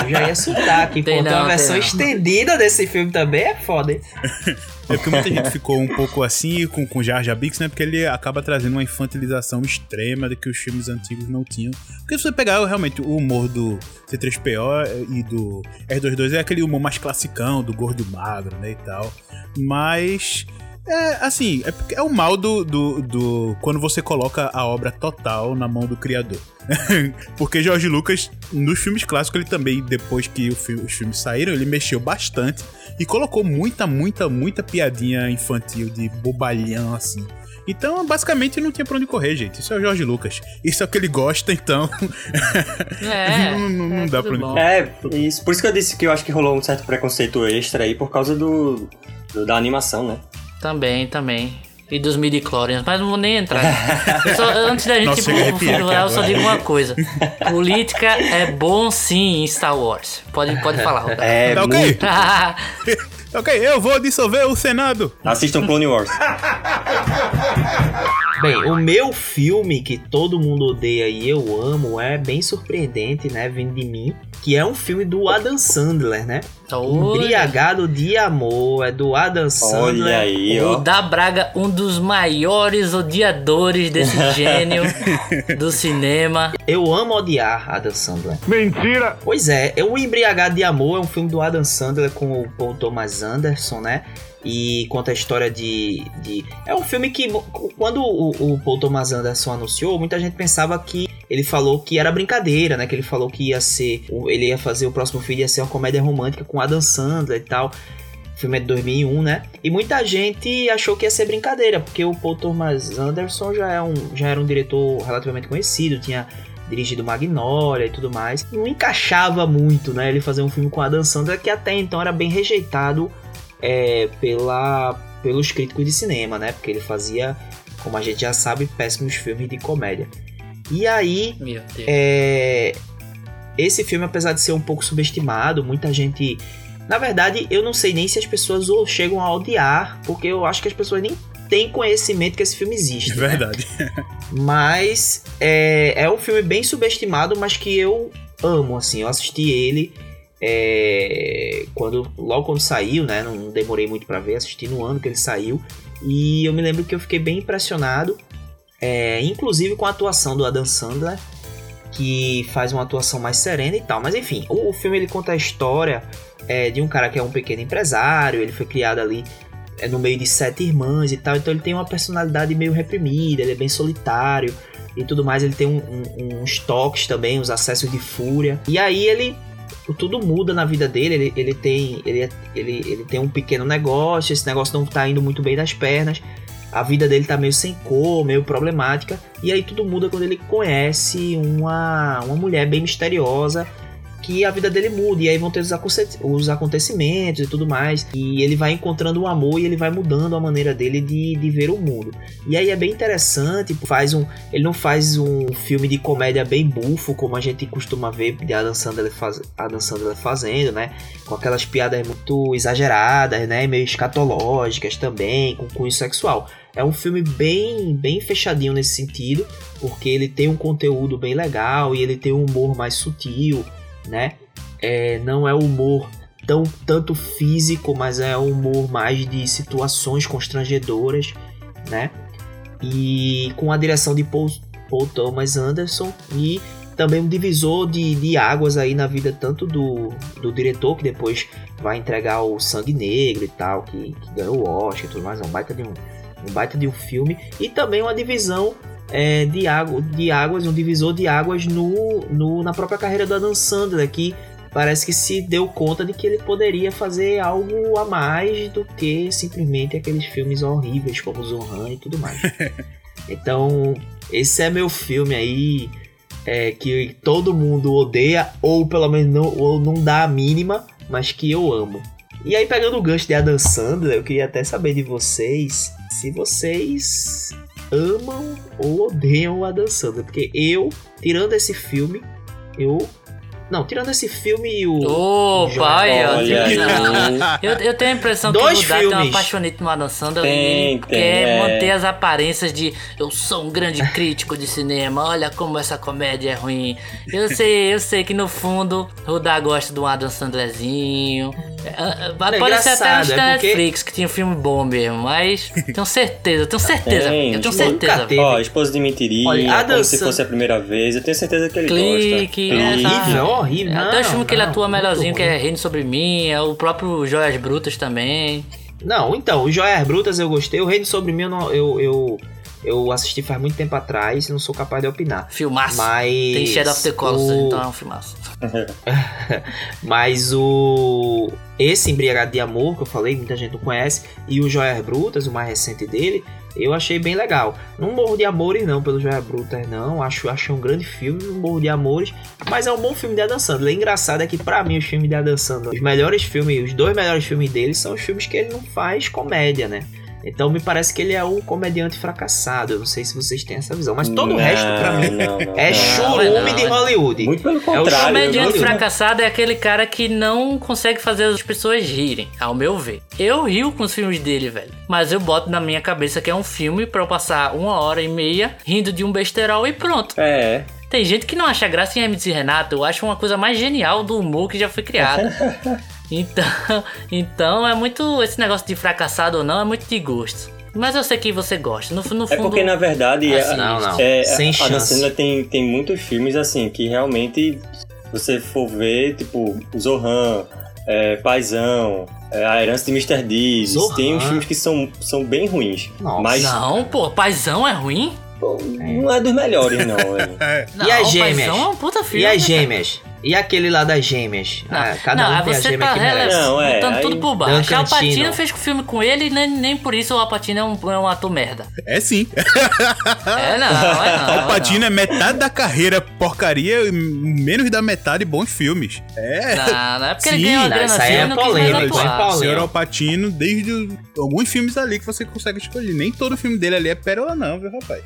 eu já ia soltar aqui, tem pô, não, tem uma versão tem estendida desse filme também, é foda, hein? É porque muita gente ficou um pouco assim com, com Jar Jar Binks, né? Porque ele acaba trazendo uma infantilização extrema de que os filmes antigos não tinham. Porque se você pegar realmente o humor do C3PO e do R22 é aquele humor mais classicão, do gordo magro, né, e tal. Mas é, assim, é, é o mal do, do, do, Quando você coloca a obra total na mão do criador. Porque George Lucas, nos filmes clássicos, ele também, depois que filme, os filmes saíram, ele mexeu bastante e colocou muita, muita, muita piadinha infantil de bobalhão, assim. Então, basicamente, não tinha pra onde correr, gente. Isso é o George Lucas. Isso é o que ele gosta, então. É. não, não, não é dá pra onde correr. É, isso. Por isso que eu disse que eu acho que rolou um certo preconceito extra aí por causa do, do da animação, né? Também, também. E dos midi-chlorians, mas não vou nem entrar. Só, antes da gente Nossa, ir pro do eu só digo uma coisa. Política é bom sim em Star Wars. Pode, pode falar, Roberto. É, tá ok. ok, eu vou dissolver o Senado. Assistam Clone Wars. Bem, o meu filme que todo mundo odeia e eu amo é bem surpreendente, né? Vindo de mim que é um filme do Adam Sandler, né? Olha. Embriagado de Amor, é do Adam Sandler. Olha aí, O ó. da Braga, um dos maiores odiadores desse gênio do cinema. Eu amo odiar Adam Sandler. Mentira! Pois é, é o Embriagado de Amor é um filme do Adam Sandler com o Paul Thomas Anderson, né? E conta a história de. de... É um filme que, quando o, o Paul Thomas Anderson anunciou, muita gente pensava que ele falou que era brincadeira, né? Que ele falou que ia ser. Ele ia fazer o próximo filme, ia ser uma comédia romântica com Adam Sandler e tal. O filme é de 2001, né? E muita gente achou que ia ser brincadeira, porque o Paul Thomas Anderson já, é um, já era um diretor relativamente conhecido, tinha dirigido Magnolia e tudo mais. Não encaixava muito, né? Ele fazer um filme com Adam Sandler, que até então era bem rejeitado é, pela, pelos críticos de cinema, né? Porque ele fazia, como a gente já sabe, péssimos filmes de comédia. E aí, é, esse filme, apesar de ser um pouco subestimado, muita gente. Na verdade, eu não sei nem se as pessoas o chegam a odiar, porque eu acho que as pessoas nem têm conhecimento que esse filme existe. É né? verdade. Mas é, é um filme bem subestimado, mas que eu amo, assim. Eu assisti ele é, quando logo quando saiu, né? Não demorei muito pra ver, assisti no ano que ele saiu. E eu me lembro que eu fiquei bem impressionado, é, inclusive com a atuação do Adam Sandler, que faz uma atuação mais serena e tal. Mas enfim, o, o filme ele conta a história é, de um cara que é um pequeno empresário, ele foi criado ali é, no meio de sete irmãs e tal, então ele tem uma personalidade meio reprimida, ele é bem solitário e tudo mais, ele tem um, um, uns toques também, uns acessos de fúria. E aí ele tudo muda na vida dele, ele, ele tem ele, é- ele, ele tem um pequeno negócio, esse negócio não tá indo muito bem das pernas. A vida dele tá meio sem cor, meio problemática. E aí tudo muda quando ele conhece uma, uma mulher bem misteriosa que a vida dele muda. E aí vão ter os, os acontecimentos e tudo mais. E ele vai encontrando um amor e ele vai mudando a maneira dele de, de ver o mundo. E aí é bem interessante, faz um, ele não faz um filme de comédia bem bufo, como a gente costuma ver de Adam Sandler, faz, Adam Sandler fazendo, né? Com aquelas piadas muito exageradas, né? Meio escatológicas também, com cunho sexual. É um filme bem, bem fechadinho nesse sentido, porque ele tem um conteúdo bem legal e ele tem um humor mais sutil, né? É, não é humor tão tanto físico, mas é um humor mais de situações constrangedoras, né? E com a direção de Paul, Paul Thomas Anderson e também um divisor de, de águas aí na vida tanto do, do diretor que depois vai entregar o Sangue Negro e tal, que, que ganhou o Oscar e tudo mais, é um baita de um, um baita de um filme e também uma divisão é, de, água, de águas, um divisor de águas no, no, na própria carreira do Adam Sandler, que parece que se deu conta de que ele poderia fazer algo a mais do que simplesmente aqueles filmes horríveis como Zohan e tudo mais. então, esse é meu filme aí é, que todo mundo odeia ou pelo menos não, ou não dá a mínima, mas que eu amo. E aí, pegando o gancho de Adam Sandler, eu queria até saber de vocês se vocês amam ou odeiam o Adam Sandler. Porque eu, tirando esse filme, eu. Não, tirando esse filme e o. Ô, pai, ó, Olha aí. eu, eu tenho a impressão Dois que o Dá tem uma filmes. apaixonite no Adam Sandler Tem, e ele tem, quer é. manter as aparências de eu sou um grande crítico de cinema, olha como essa comédia é ruim. Eu sei, eu sei que no fundo o Dá gosta do Adam Sandlerzinho. É, é, Pode ser até uns é porque- Netflix que tinha filme bom mesmo, mas tenho certeza, tenho certeza, Tem, eu tenho tipo, certeza. Ó, esposa de mentirinha, Olha, Adam como se Sandler- fosse a primeira vez. Eu tenho certeza que ele Clique, gosta. essa- Horrível. Até não, os filmes que ele atua melhorzinho, que é Reino Sobre Mim, é o próprio Joias Brutas também. Não, então, o Joias Brutas eu gostei. O Reino Sobre Mim eu, não- eu, eu, eu assisti faz muito tempo atrás e não sou capaz de opinar. Filmaço. Mas. Tem Shadow of the Colossus, o... então é um filmaço. Mas o. Esse Embriagado de Amor, que eu falei, muita gente não conhece, e o Joias Brutas, o mais recente dele, eu achei bem legal. Não morro de amores, não, pelo Joias Brutas, não. Acho, acho um grande filme, não morro de amores. Mas é um bom filme de Adam Sandler. O engraçado é que, pra mim, os filmes de Adam Sandler, os melhores filmes, os dois melhores filmes dele são os filmes que ele não faz comédia, né? Então me parece que ele é um comediante fracassado. Eu não sei se vocês têm essa visão. Mas todo o resto, pra mim, não, não, é não. churume não, de é- Hollywood. Muito pelo o contrário. Comediante eu- fracassado é aquele cara que não consegue fazer as pessoas rirem, ao meu ver. Eu rio com os filmes dele, velho. Mas eu boto na minha cabeça que é um filme pra eu passar uma hora e meia rindo de um besterol e pronto. É, Tem gente que não acha graça em Hermes e Renato. Eu acho uma coisa mais genial do humor que já foi criada. então, então é muito. Esse negócio de fracassado ou não é muito de gosto. Mas eu sei que você gosta. No, no É fundo. porque, na verdade, Assim, a- não, não. é, Sem a chance. Sandler tem, tem muitos filmes assim que realmente, se você for ver, tipo, Zohan, é, Paizão, é, A Herança de Mr. Deeds, Zohan? tem uns filmes que são, são bem ruins. Nossa. Mas Não, pô, Paizão é ruim? pô, não é dos melhores, não. velho. É, Não, E as gêmeas? Paizão é um puta filme. E as né, cara? E aquele lá das gêmeas? Não, Ah, cada não, um aí tem a você gêmea tá que merece. Não, é, botando aí- tudo por baixo. Duncan A Patino Tino. fez filme com ele e nem, nem por isso o Alpatino é um, é um ator merda. é sim. É não, é não. o Patino é metade da carreira porcaria e menos da metade bons filmes. É. Não, não é porque Sim, ele ganhou a grana isso aí assim é não quis mais polêmico, é polêmico. Senhor Alpatino, desde o- alguns filmes ali que você consegue escolher. Nem todo filme dele ali é pérola, não, viu, rapaz?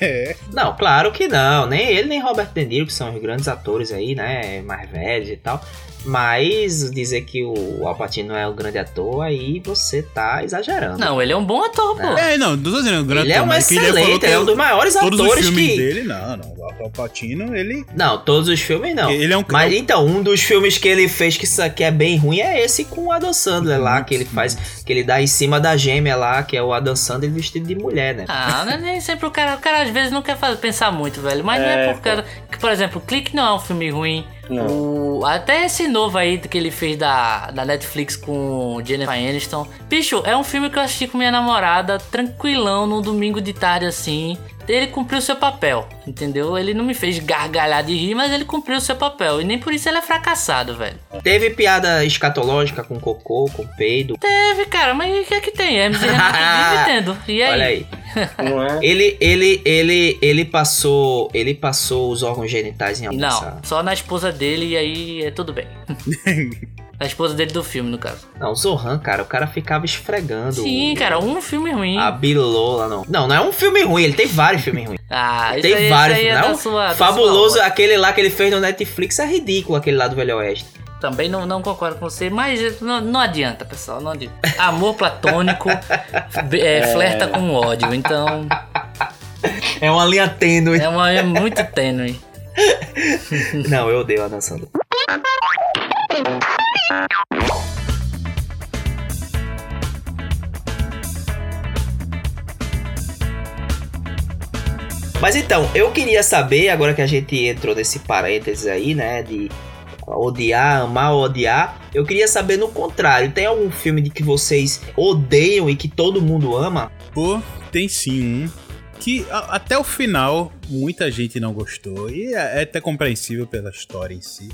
É. Não, claro que não. Nem ele, nem Robert De Niro, que são os grandes atores aí, né? Mais velhos e tal. Mas dizer que o Al Pacino é um grande ator, aí você tá exagerando. Não, ele é um bom ator, pô. É, não, não tô dizendo grande ele é ator, um ele excelente, falou que ele é um dos maiores todos os atores filmes que. dele, não, não. O Alpatino, ele. Não, todos os filmes não. Ele é um Mas então, um dos filmes que ele fez que, sa- que é bem ruim é esse com o Adam Sandler lá, que ele faz, que ele dá em cima da gêmea lá, que é o Adam Sandler vestido de mulher, né? Ah, não é nem sempre o cara. O cara às vezes não quer fazer, pensar muito, velho. Mas não é É, por. Que, por exemplo, Clique não é um filme ruim. Não. O, até esse novo aí que ele fez da, da Netflix com Jennifer Aniston. Bicho, é um filme que eu assisti com minha namorada, tranquilão, num domingo de tarde assim. Ele cumpriu seu papel, entendeu? Ele não me fez gargalhar de rir, mas ele cumpriu seu papel. E nem por isso ele é fracassado, velho. Teve piada escatológica com cocô, com peido. Teve, cara, mas o que é que tem? Hermes e Renato vive tendo. E aí? Olha aí. Não é? Ele, ele, ele, ele passou, ele passou os órgãos genitais em algum Não, só na esposa dele e aí é tudo bem. na esposa dele do filme, no caso. Não, o Zohan, cara, o cara ficava esfregando. Sim, o- cara, um filme ruim. A bilola, não. Não, não é um filme ruim, ele tem vários filmes ruins. Ah, Ele isso tem aí, vários, isso aí é não? da sua, da Fabuloso, sua aquele lá que ele fez no Netflix é ridículo, aquele lá do Velho Oeste. Também não, não concordo com você, mas não, não adianta, pessoal, não adianta. Amor platônico é, flerta com ódio, então É uma linha tênue. é, uma, é muito tênue. Não, eu odeio a Sandler. Mas então, eu queria saber, agora que a gente entrou nesse parênteses aí, né, de odiar, amar ou odiar, eu queria saber no contrário, tem algum filme de que vocês odeiam e que todo mundo ama? Pô, tem sim um que a- até o final muita gente não gostou. E é é até compreensível pela história em si.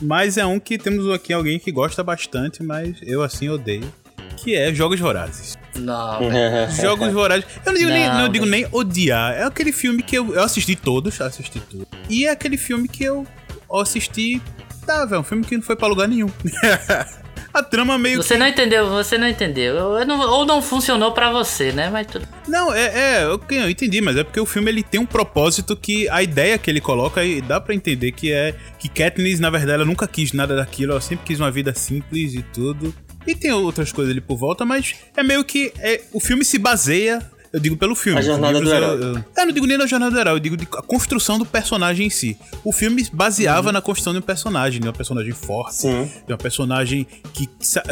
Mas é um que temos aqui alguém que gosta bastante, mas eu assim odeio. Que é Jogos Vorazes. Não, Jogos Vorazes. Eu não digo, nem, Não, não digo nem odiar. É aquele filme que eu, eu assisti todos, assisti tudo. E é aquele filme que eu assisti. Tá, velho, um filme que não foi pra lugar nenhum. A trama meio Você não entendeu, você não entendeu. Eu- eu não- ou não funcionou pra você, né? Mas tudo. Não, é, é ok, eu entendi, mas é porque o filme ele tem um propósito que a ideia que ele coloca e dá pra entender que é que Katniss, na verdade, ela nunca quis nada daquilo, ela sempre quis uma vida simples e tudo. E tem outras coisas ali por volta, mas é meio que é, o filme se baseia, eu digo pelo filme. A jornada do eu- herói. Eu, eu não digo nem na jornada do herói, eu digo de a construção do personagem em si. O filme baseava Uhum. na construção de um personagem, de uma personagem forte, Sim. de uma personagem que,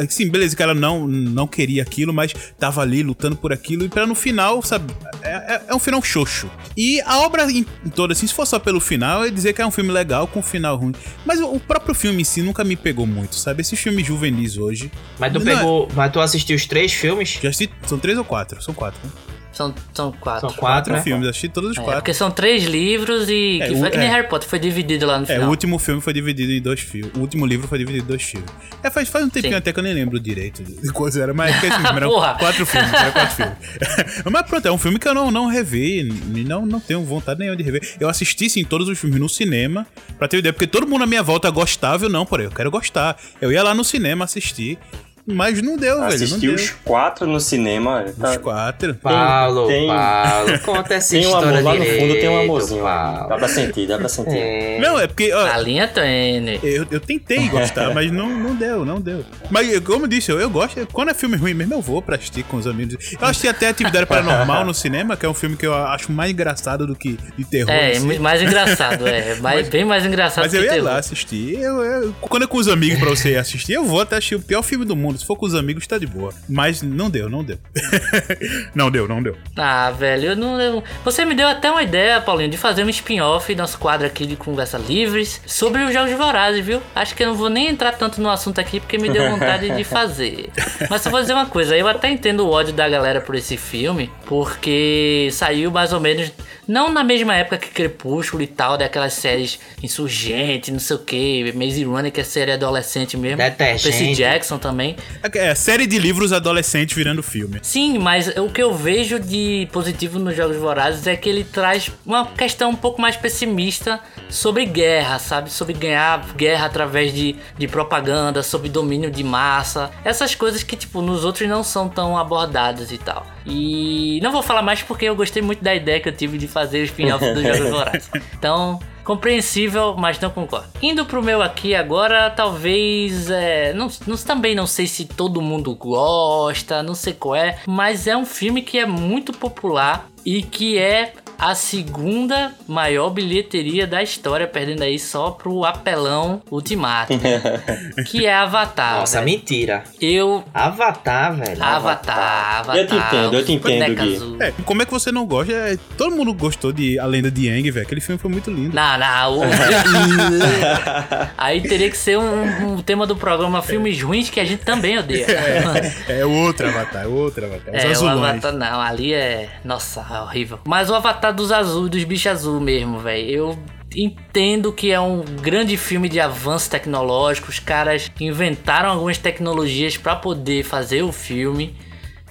sim, beleza, que ela não, não queria aquilo, mas tava ali lutando por aquilo, e pra no final, sabe, é, é- é um final xoxo. E a obra em, em toda, assim, se for só pelo final, eu ia dizer que é um filme legal com um final ruim. Mas o, o próprio filme em si nunca me pegou muito, sabe? Esses filmes juvenis hoje, Mas tu Não, é- pegou, mas tu assistiu os três filmes? já assisti, são três ou quatro? São quatro, né? São, são quatro. São quatro, né? filmes, assisti todos os É, quatro. porque são três livros e. É, que o- foi que nem é. Harry Potter, foi dividido lá no É, final. o último filme foi dividido em dois filmes. O último livro foi dividido em dois filmes. É, faz, faz um tempinho Sim. até que eu nem lembro direito de coisa era, mas é que esse filme eram Porra. quatro filmes, era quatro filmes. mas pronto, é um filme que eu não, não revi, não, não tenho vontade nenhuma de rever. Eu assisti sim todos os filmes no cinema, pra ter ideia, porque todo mundo na minha volta gostava, eu não, porém, eu quero gostar. Eu ia lá no cinema assistir. Mas não deu, velho. Não Assisti deu. os quatro no cinema. tá- Os quatro. Paulo, tem- Paulo, conta essa Tem um história amor lá no direito, fundo, tem um amorzinho. Paulo. Dá pra sentir, dá pra sentir. É. Não, é porque, ó, A linha tênue. eu, eu tentei gostar, mas não, não deu, não deu. Mas, como eu disse, eu, eu gosto. Quando é filme ruim mesmo, eu vou pra assistir com os amigos. Eu assisti até Atividade Paranormal no cinema, que é um filme que eu acho mais engraçado do que de terror. É, assim. mais engraçado, é. Mais, bem mais engraçado Mas que eu ia terror. lá assistir. Eu, eu- quando é com os amigos pra você assistir, eu vou até assistir o pior filme do mundo. Se for com os amigos, tá de boa. Mas não deu, não deu. não deu, não deu. Ah, velho, eu não. eu- Você me deu até uma ideia, Paulinho, de fazer um spin-off, nosso quadro aqui de conversa livres, sobre os Jogos Vorazes, viu? Acho que eu não vou nem entrar tanto no assunto aqui, porque me deu vontade de fazer. Mas só vou dizer uma coisa, eu até entendo o ódio da galera por esse filme, porque saiu mais ou menos. Não na mesma época que Crepúsculo e tal, daquelas séries insurgente, não sei o que, Maze Runner, que é série adolescente mesmo. Detergente. Percy Jackson também. É, série de livros adolescentes virando filme. Sim, mas o que eu vejo de positivo nos Jogos Vorazes é que ele traz uma questão um pouco mais pessimista sobre guerra, sabe? Sobre ganhar guerra através de, de propaganda, sobre domínio de massa. Essas coisas que, tipo, nos outros não são tão abordadas e tal. E não vou falar mais porque eu gostei muito da ideia que eu tive de fazer o spin-off dos Jogos Vorazes. Então, compreensível, mas não concordo. Indo pro meu aqui agora, talvez. É, não, não- também não sei se todo mundo gosta, não sei qual é, mas é um filme que é muito popular e que é a segunda maior bilheteria da história, perdendo aí só pro apelão Ultimato, que é Avatar. Nossa, velho. mentira. Eu. Avatar, velho. Avatar, Avatar. Eu te entendo, eu te entendo. É, como é que você não gosta? É, todo mundo gostou de A Lenda de Yang, velho. Aquele filme foi muito lindo. Não, não. o- Aí teria que ser um, um tema do programa Filmes Ruins que a gente também odeia. É outro Avatar, é outro Avatar. Os É, o azulões. Avatar não, ali é. Nossa, é horrível. Mas o Avatar dos azuis, dos bichos azul mesmo, velho. Eu entendo que é um grande filme de avanço tecnológico. Os caras inventaram algumas tecnologias pra poder fazer o filme.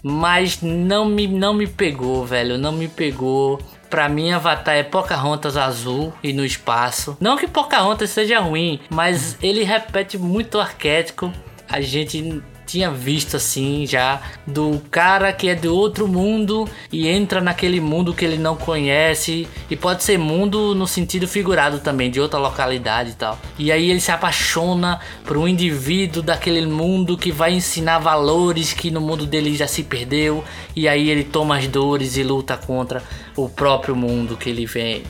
Mas não me, não me pegou, velho. Não me pegou. Pra mim, Avatar é Pocahontas azul e no espaço. Não que Pocahontas seja ruim, mas ele repete muito o arquétipo. A gente tinha visto assim já do cara que é de outro mundo e entra naquele mundo que ele não conhece e pode ser mundo no sentido figurado também de outra localidade e tal. E aí ele se apaixona por um indivíduo daquele mundo que vai ensinar valores que no mundo dele já se perdeu e aí ele toma as dores e luta contra o próprio mundo que ele vem.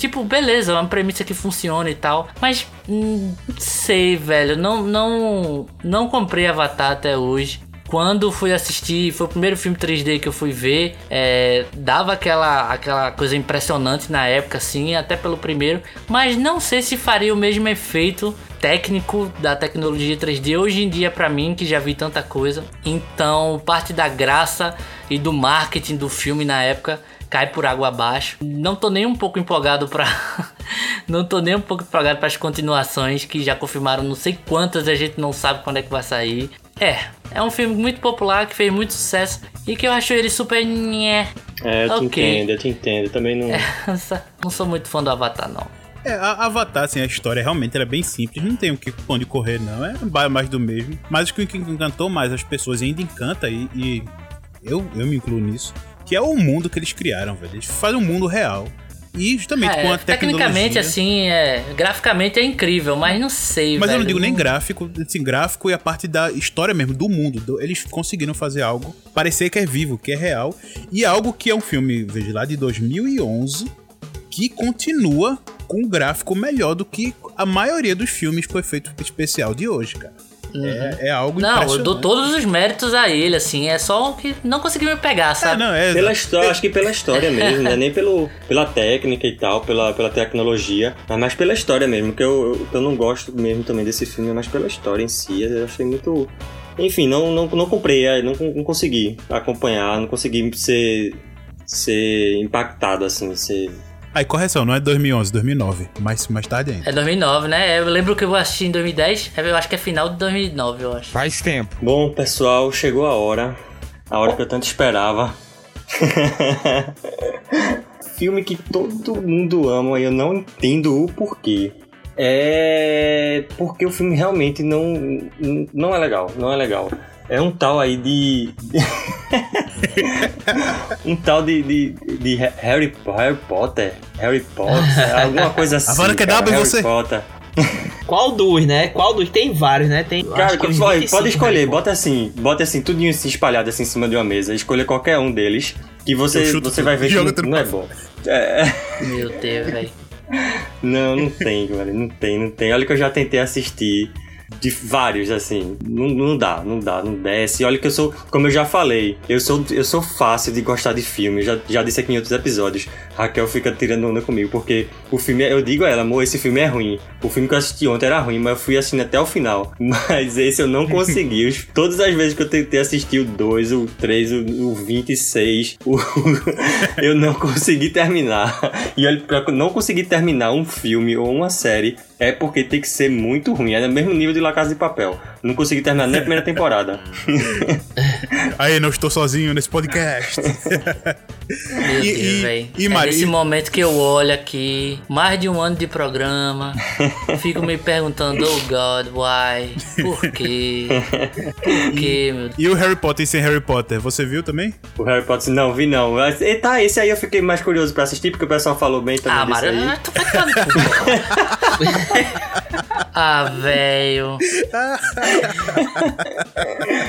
Tipo, beleza, é uma premissa que funciona e tal. Mas, hum, não sei, velho. Não, não, não comprei Avatar até hoje. Quando fui assistir, foi o primeiro filme 3D que eu fui ver. é, dava aquela, aquela coisa impressionante na época, assim, até pelo primeiro. Mas não sei se faria o mesmo efeito técnico da tecnologia 3D hoje em dia pra mim, que já vi tanta coisa. Então, parte da graça e do marketing do filme na época cai por água abaixo. Não tô nem um pouco empolgado pra. não tô nem um pouco empolgado para as continuações que já confirmaram não sei quantas e a gente não sabe quando é que vai sair. É, é um filme muito popular que fez muito sucesso e que eu acho ele super. nhé. É, eu te Ok. entendo, eu te entendo. Eu também não. não sou muito fã do Avatar, não. É, a Avatar, assim, a história realmente era bem simples, não tem o que onde correr, não. É mais do mesmo. Mas o que encantou mais as pessoas ainda encanta, e, e eu, eu me incluo nisso, que é o mundo que eles criaram, velho. Eles fazem um mundo real. E justamente É, com a tecnologia. tecnicamente, assim, é, graficamente é incrível, mas não sei, Mas eu velho. não digo nem gráfico, assim, gráfico e a parte da história mesmo, do mundo. Do- Eles conseguiram fazer algo, parecer que é vivo, que é real. E algo que é um filme, veja lá, de 2011, que continua com um gráfico melhor do que a maioria dos filmes que foi feito especial de hoje, cara. É, é algo Uhum. Não, eu dou todos os méritos a ele, assim, é só que não conseguiu me pegar, sabe? não, é- Pela história, acho que pela história mesmo, né? Nem pelo, pela técnica e tal, pela, pela tecnologia, mas mais pela história mesmo, que eu, eu, eu não gosto mesmo também desse filme, mas pela história em si, eu achei muito. Enfim, não, não, não comprei, é, não, não consegui acompanhar, não consegui ser, ser impactado, assim, ser. Aí, correção, não é 2011, 2009. Mais, mais tarde ainda. É 2009, né? Eu lembro que eu assisti em 2010, eu acho que é final de 2009, eu acho. Faz tempo. Bom, pessoal, chegou a hora. A hora que eu tanto esperava. Filme que todo mundo ama e eu não entendo o porquê. É porque o filme realmente não, não é legal, não é legal. É um tal aí de. um tal de, de, de Harry, Harry Potter. Harry Potter. Alguma coisa assim. Agora que é W Harry você. Potter. Qual dos, né? Qual dos? Tem vários, né? Tem, Cara, que pode, 25 pode escolher, Harry bota assim, bota assim, tudinho assim espalhado assim em cima de uma mesa. Escolha qualquer um deles. Que você, você vai ver que tudo não é pra bom. É, Meu Deus, velho. não, não tem, velho. Não tem, não tem. Olha que eu já tentei assistir de vários, assim. Não, não dá, não dá, não desce. Olha que eu sou, como eu já falei, eu sou, eu sou fácil de gostar de filme. Já, já disse aqui em outros episódios. Raquel fica tirando onda comigo, porque o filme, eu digo a ela, amor, esse filme é ruim. O filme que eu assisti ontem era ruim, mas eu fui assistindo até o final. Mas esse eu não consegui. Todas as vezes que eu tentei assistir o 2, o 3, o, o 26, o, eu não consegui terminar. E olha, pra eu não conseguir terminar um filme ou uma série é porque tem que ser muito ruim. É no mesmo nível de La Casa de Papel. Não consegui terminar nem a primeira temporada. Aí, não estou sozinho nesse podcast. Meu E- Deus, e- velho. e, É Mari, nesse e- momento que eu olho aqui, mais de um ano de programa, fico me perguntando, oh God, why? Por quê? Por quê, meu Deus? e o Harry Potter sem Harry Potter, você viu também? O Harry Potter, não, vi não. Mas, e tá, esse aí eu fiquei mais curioso pra assistir, porque o pessoal falou bem também Ah, ah, tu vai. Ah, velho.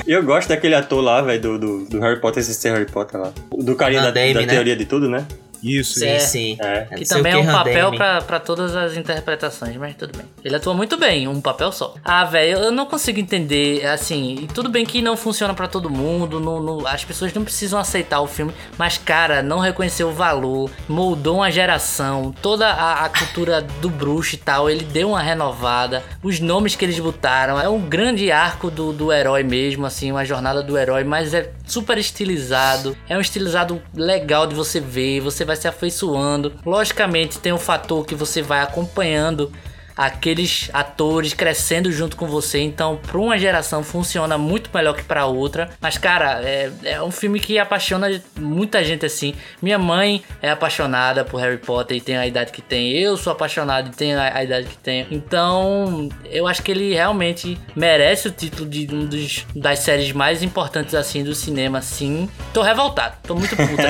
Eu gosto daquele ator lá, velho, do, do, do Harry Potter, esse ser Harry Potter lá. Do carinha Ah, da, da né? teoria de tudo, né? Isso, Sim, isso. sim. É. Que também é um papel pra todas as interpretações, mas tudo bem. Ele atua muito bem, um papel só. Ah, velho, eu não consigo entender, assim, e tudo bem que não funciona pra todo mundo, não, não- as pessoas não precisam aceitar o filme, mas, cara, não reconheceu o valor, moldou uma geração, toda a, a cultura do bruxo e tal, ele deu uma renovada, os nomes que eles botaram, é um grande arco do, do herói mesmo, assim, uma jornada do herói, mas é super estilizado, é um estilizado legal de você ver, você vai se afeiçoando. Logicamente, tem um fator que você vai acompanhando aqueles atores crescendo junto com você, então para uma geração funciona muito melhor que para outra. Mas cara, é, é um filme que apaixona muita gente assim. Minha mãe é apaixonada por Harry Potter e tem a idade que tem. Eu sou apaixonado e tenho a, a idade que tenho. Então, eu acho que ele realmente merece o título de um dos das séries mais importantes assim do cinema, sim. Tô revoltado, tô muito puta.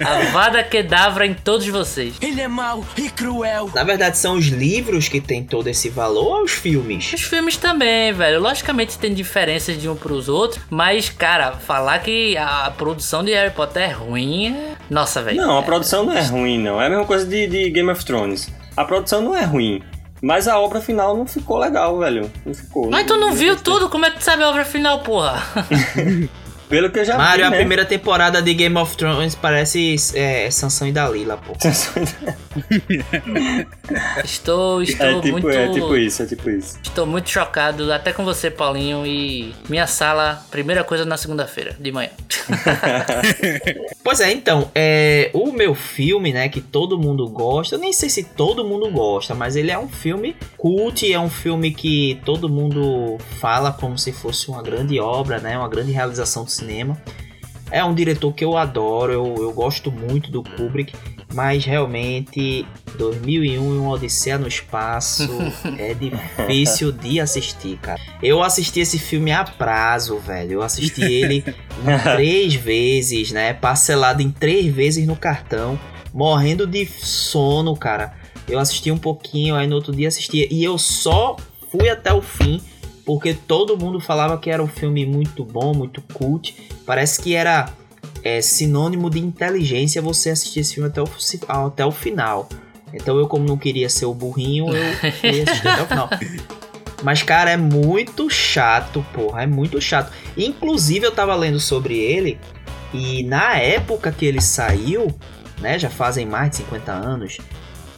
Avada Kedavra em todos vocês. Ele é mau e cruel. Na verdade, são os livros que têm todo esse valor ou os filmes? Os filmes também, velho. Logicamente tem diferenças de um pros outros, mas, cara, falar que a produção de Harry Potter é ruim, é... nossa, velho. Não, a produção não é ruim, não. É a mesma coisa de, de Game of Thrones. A produção não é ruim. Mas a obra final não ficou legal, velho. Não ficou. Mas tu não viu tudo? Como é que tu sabe a obra final, porra? Pelo que eu já Mário, vi, a né? primeira temporada de Game of Thrones parece é, Sansão e Dalila, pô. Estou, estou É tipo, muito. é tipo isso, é tipo isso. Estou muito chocado, até com você, Paulinho, e minha sala, primeira coisa na segunda-feira, de manhã. Pois é, então, é, o meu filme, né, que todo mundo gosta, eu nem sei se todo mundo gosta, mas ele é um filme cult, é um filme que todo mundo fala como se fosse uma grande obra, né, uma grande realização do cinema. É um diretor que eu adoro, eu, eu gosto muito do Kubrick, mas realmente 2001 e uma Odisseia no Espaço é difícil de assistir, cara. Eu assisti esse filme a prazo, velho. Eu assisti ele três vezes, né? Parcelado em três vezes no cartão, morrendo de sono, cara. Eu assisti um pouquinho, aí no outro dia assistia. E eu só fui até o fim porque todo mundo falava que era um filme muito bom, muito cult. Parece que era é, sinônimo de inteligência você assistir esse filme até o, até o final. Então eu, como não queria ser o burrinho, eu fui assistir até o final. Mas, cara, é muito chato, porra. É muito chato. Inclusive, eu tava lendo sobre ele. E na época que ele saiu, né? Já fazem mais de 50 anos.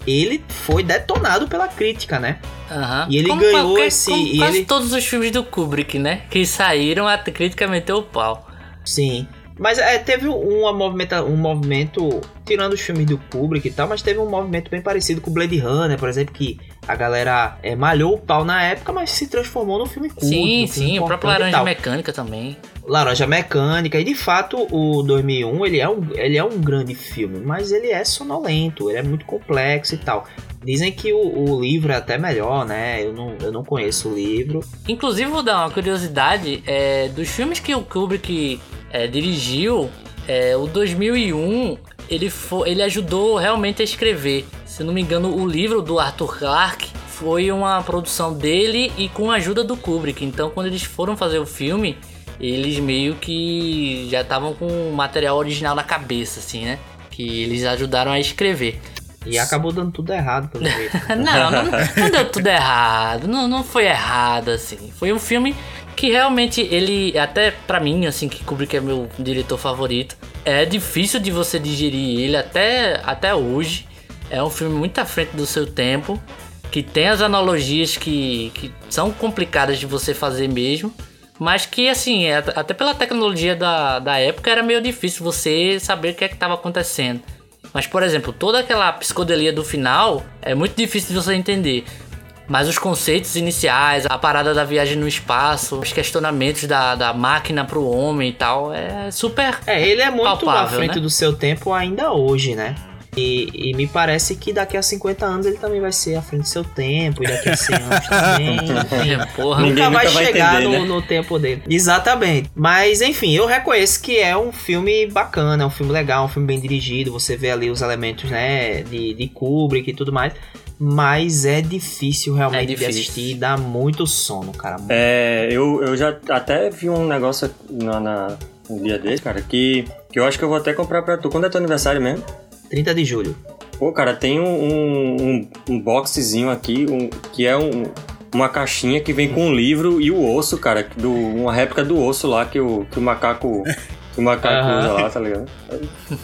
Ele foi detonado pela crítica, né? Aham. E ele Como ganhou qualquer- esse- como e quase ele- todos os filmes do Kubrick, né? Que saíram, a crítica meteu o pau. Sim. Mas é, teve uma movimenta, um movimento, tirando os filmes do Kubrick e tal, mas teve um movimento bem parecido com Blade Runner, por exemplo, que a galera é, malhou o pau na época, mas se transformou num filme curto. Sim, filme sim, o próprio Laranja. Mecânica também. Laranja Mecânica, e de fato o 2001 ele é, um, ele é um grande filme, mas ele é sonolento, ele é muito complexo e tal. Dizem que o, o livro é até melhor, né? Eu não, eu não conheço o livro. Inclusive, vou dar uma curiosidade: é, dos filmes que o Kubrick é, dirigiu, é, o 2001 ele, fo- ele ajudou realmente a escrever. Se não me engano, o livro do Arthur Clarke foi uma produção dele e com a ajuda do Kubrick. Então, quando eles foram fazer o filme, eles meio que já estavam com o material original na cabeça, assim, né? Que eles ajudaram a escrever. E acabou dando tudo errado, pelo jeito. Não, não, não deu tudo errado. Não, não foi errado, assim. Foi um filme que realmente ele, até pra mim, assim, que Kubrick é meu diretor favorito, é difícil de você digerir ele até, até hoje. É um filme muito à frente do seu tempo, que tem as analogias que, que são complicadas de você fazer mesmo. Mas que, assim, é- até pela tecnologia da, da época era meio difícil você saber o que é estava acontecendo. Mas, por exemplo, toda aquela psicodelia do final é muito difícil de você entender. Mas os conceitos iniciais, a parada da viagem no espaço, os questionamentos da, da máquina pro homem e tal, é super. É, ele é muito à palpável, frente né? do seu tempo ainda hoje, né? E, e me parece que daqui a 50 anos ele também vai ser à frente do seu tempo, e daqui a 100 anos também. Porra, Ninguém nunca vai nunca vai chegar entender, no, né? no tempo dele. Exatamente. Mas, enfim, eu reconheço que é um filme bacana, é um filme legal, um filme bem dirigido. Você vê ali os elementos, né, de, de Kubrick e tudo mais. Mas é difícil realmente É difícil. de assistir e dá muito sono, cara. É, eu, eu já até vi um negócio na, na, um dia desse, cara, que, que eu acho que eu vou até comprar pra tu. Quando é teu aniversário mesmo? 30 de julho. Pô, cara, tem um, um, um, um boxezinho aqui, um, que é um, uma caixinha que vem com um livro e o osso, cara, do, uma réplica do osso lá que o, que o macaco. O macaco usa lá, tá ligado?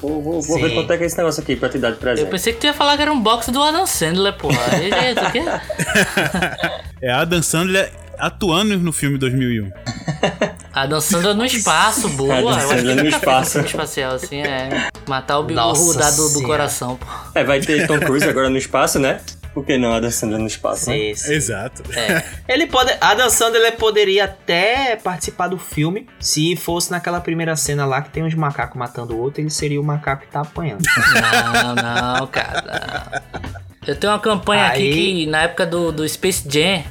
Vou, vou, vou ver Sim. quanto é que é esse negócio aqui pra te dar de Eu presente. pensei que tu ia falar que era um box do Adam Sandler, porra. Aí, aí, tu quer? É a Adam Sandler atuando no filme 2001. Adam Sandler no espaço, boa. Adam Eu Sandler no espaço. um filme espacial, assim, é. Matar o bicho do Senhora. coração, pô. É, vai ter Tom Cruise agora no espaço, né? Por que não a Sandler no espaço, né? Sim, sim. Exato. Ele pode. Adam Sandler ele poderia até participar do filme se fosse naquela primeira cena lá que tem uns macacos matando o outro, ele seria o macaco que tá apanhando. Não, não, cara. não. Eu tenho uma campanha aqui Aí- que na época do, do Space Jam,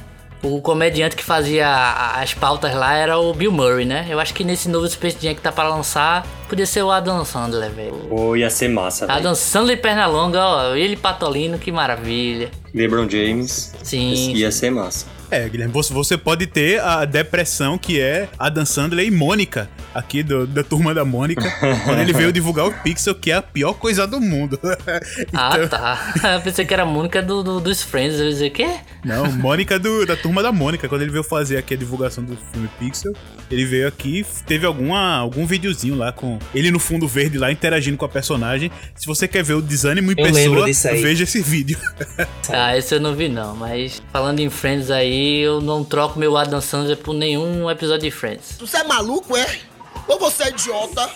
o comediante que fazia as pautas lá era o Bill Murray, né? Eu acho que nesse novo Space Jam que tá pra lançar, podia ser o Adam Sandler, velho. Pô, ia ser massa, velho. Adam Sandler e Pernalonga, ó, ele Patolino, que maravilha. LeBron James. Sim. Ia ser massa. É, Guilherme, você, pode ter a depressão que é Adam Sandler e Mônica, aqui do- da turma da Mônica, quando ele veio divulgar o Pixel, que é a pior coisa do mundo. Ah, Então- tá. Eu pensei que era a Mônica do, do- dos Friends. Eu ia dizer, o quê? Não, Mônica do- da turma da Mônica. Quando ele veio fazer aqui a divulgação do filme Pixel, ele veio aqui teve alguma, algum videozinho lá com ele no fundo verde lá interagindo com a personagem. Se você quer ver o desânimo em Eu pessoa, veja esse vídeo. Ah, esse eu não vi não, mas falando em Friends aí, eu não troco meu Adam Sandler por nenhum episódio de Friends. Você é maluco, é? Ou você é idiota?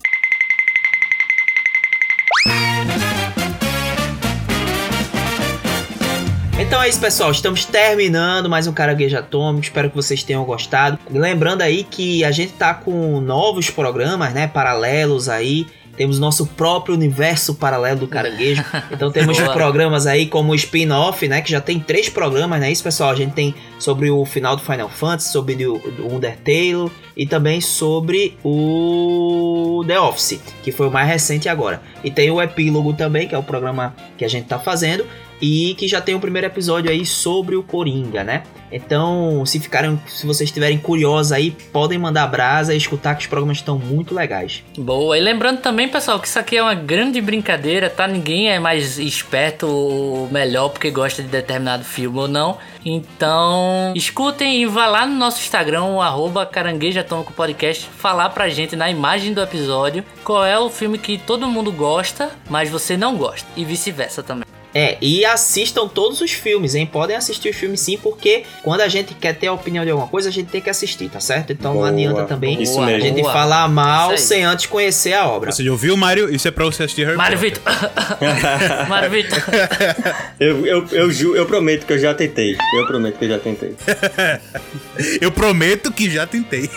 Então é isso, pessoal. Estamos terminando mais um Caranguejo Atômico. Espero que vocês tenham gostado. Lembrando aí que a gente tá com novos programas, né? Paralelos aí. Temos nosso próprio universo paralelo do caranguejo. Então temos programas aí como o spin-off, né? Que já tem três programas, né? Isso, pessoal. A gente tem sobre o final do Final Fantasy, sobre o Undertale e também sobre o The Office, que foi o mais recente agora. E tem o epílogo também, que é o programa que a gente tá fazendo e que já tem o primeiro episódio aí sobre o Coringa, né? Então, se ficarem, se vocês estiverem curiosos aí, podem mandar brasa e escutar que os programas estão muito legais. Boa, e lembrando também, pessoal, que isso aqui é uma grande brincadeira, tá? Ninguém é mais esperto ou melhor porque gosta de determinado filme ou não. Então, escutem e vá lá no nosso Instagram, o Podcast, falar pra gente na imagem do episódio qual é o filme que todo mundo gosta, mas você não gosta. E vice-versa também. É, e assistam todos os filmes, hein? Podem assistir os filmes sim, porque quando a gente quer ter a opinião de alguma coisa, a gente tem que assistir, tá certo? Então Boa, não adianta também isso a gente Boa. falar mal sem antes conhecer a obra. Você já ouviu, Mário? Isso é pra você assistir Harry Mário Potter. Vitor. Mário Vitor. Eu, eu, eu, ju- eu prometo que eu já tentei. Eu prometo que eu já tentei. Eu prometo que já tentei.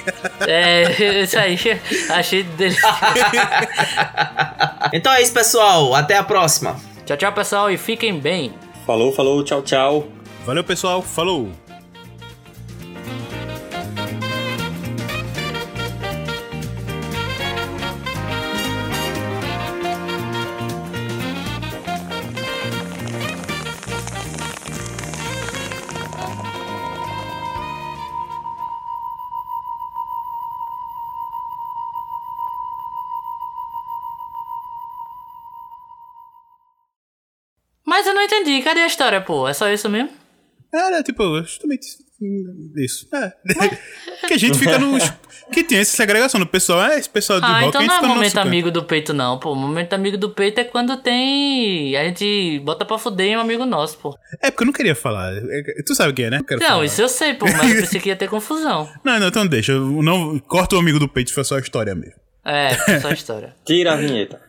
É, isso aí. Achei dele. Então é isso, pessoal. Até a próxima. Tchau, tchau, pessoal, e fiquem bem. Falou, falou, tchau, tchau. Valeu, pessoal. Falou. Mas eu não entendi. Cadê a história, pô? É só isso mesmo? Era tipo, justamente isso. É. que a gente fica nos. Que tem essa segregação do pessoal. É, esse pessoal de Ah, rock então não é no momento nosso amigo do peito, não, pô. Momento amigo do peito é quando tem. A gente bota pra fuder um amigo nosso, pô. É porque eu não queria falar. É, Tu sabe o que é, né? Eu quero Não, falar. isso eu sei, pô, mas eu pensei que ia ter confusão. Não, não, então deixa. eu Não, corta o amigo do peito, foi só a história mesmo. É, foi só a história. Tira a vinheta.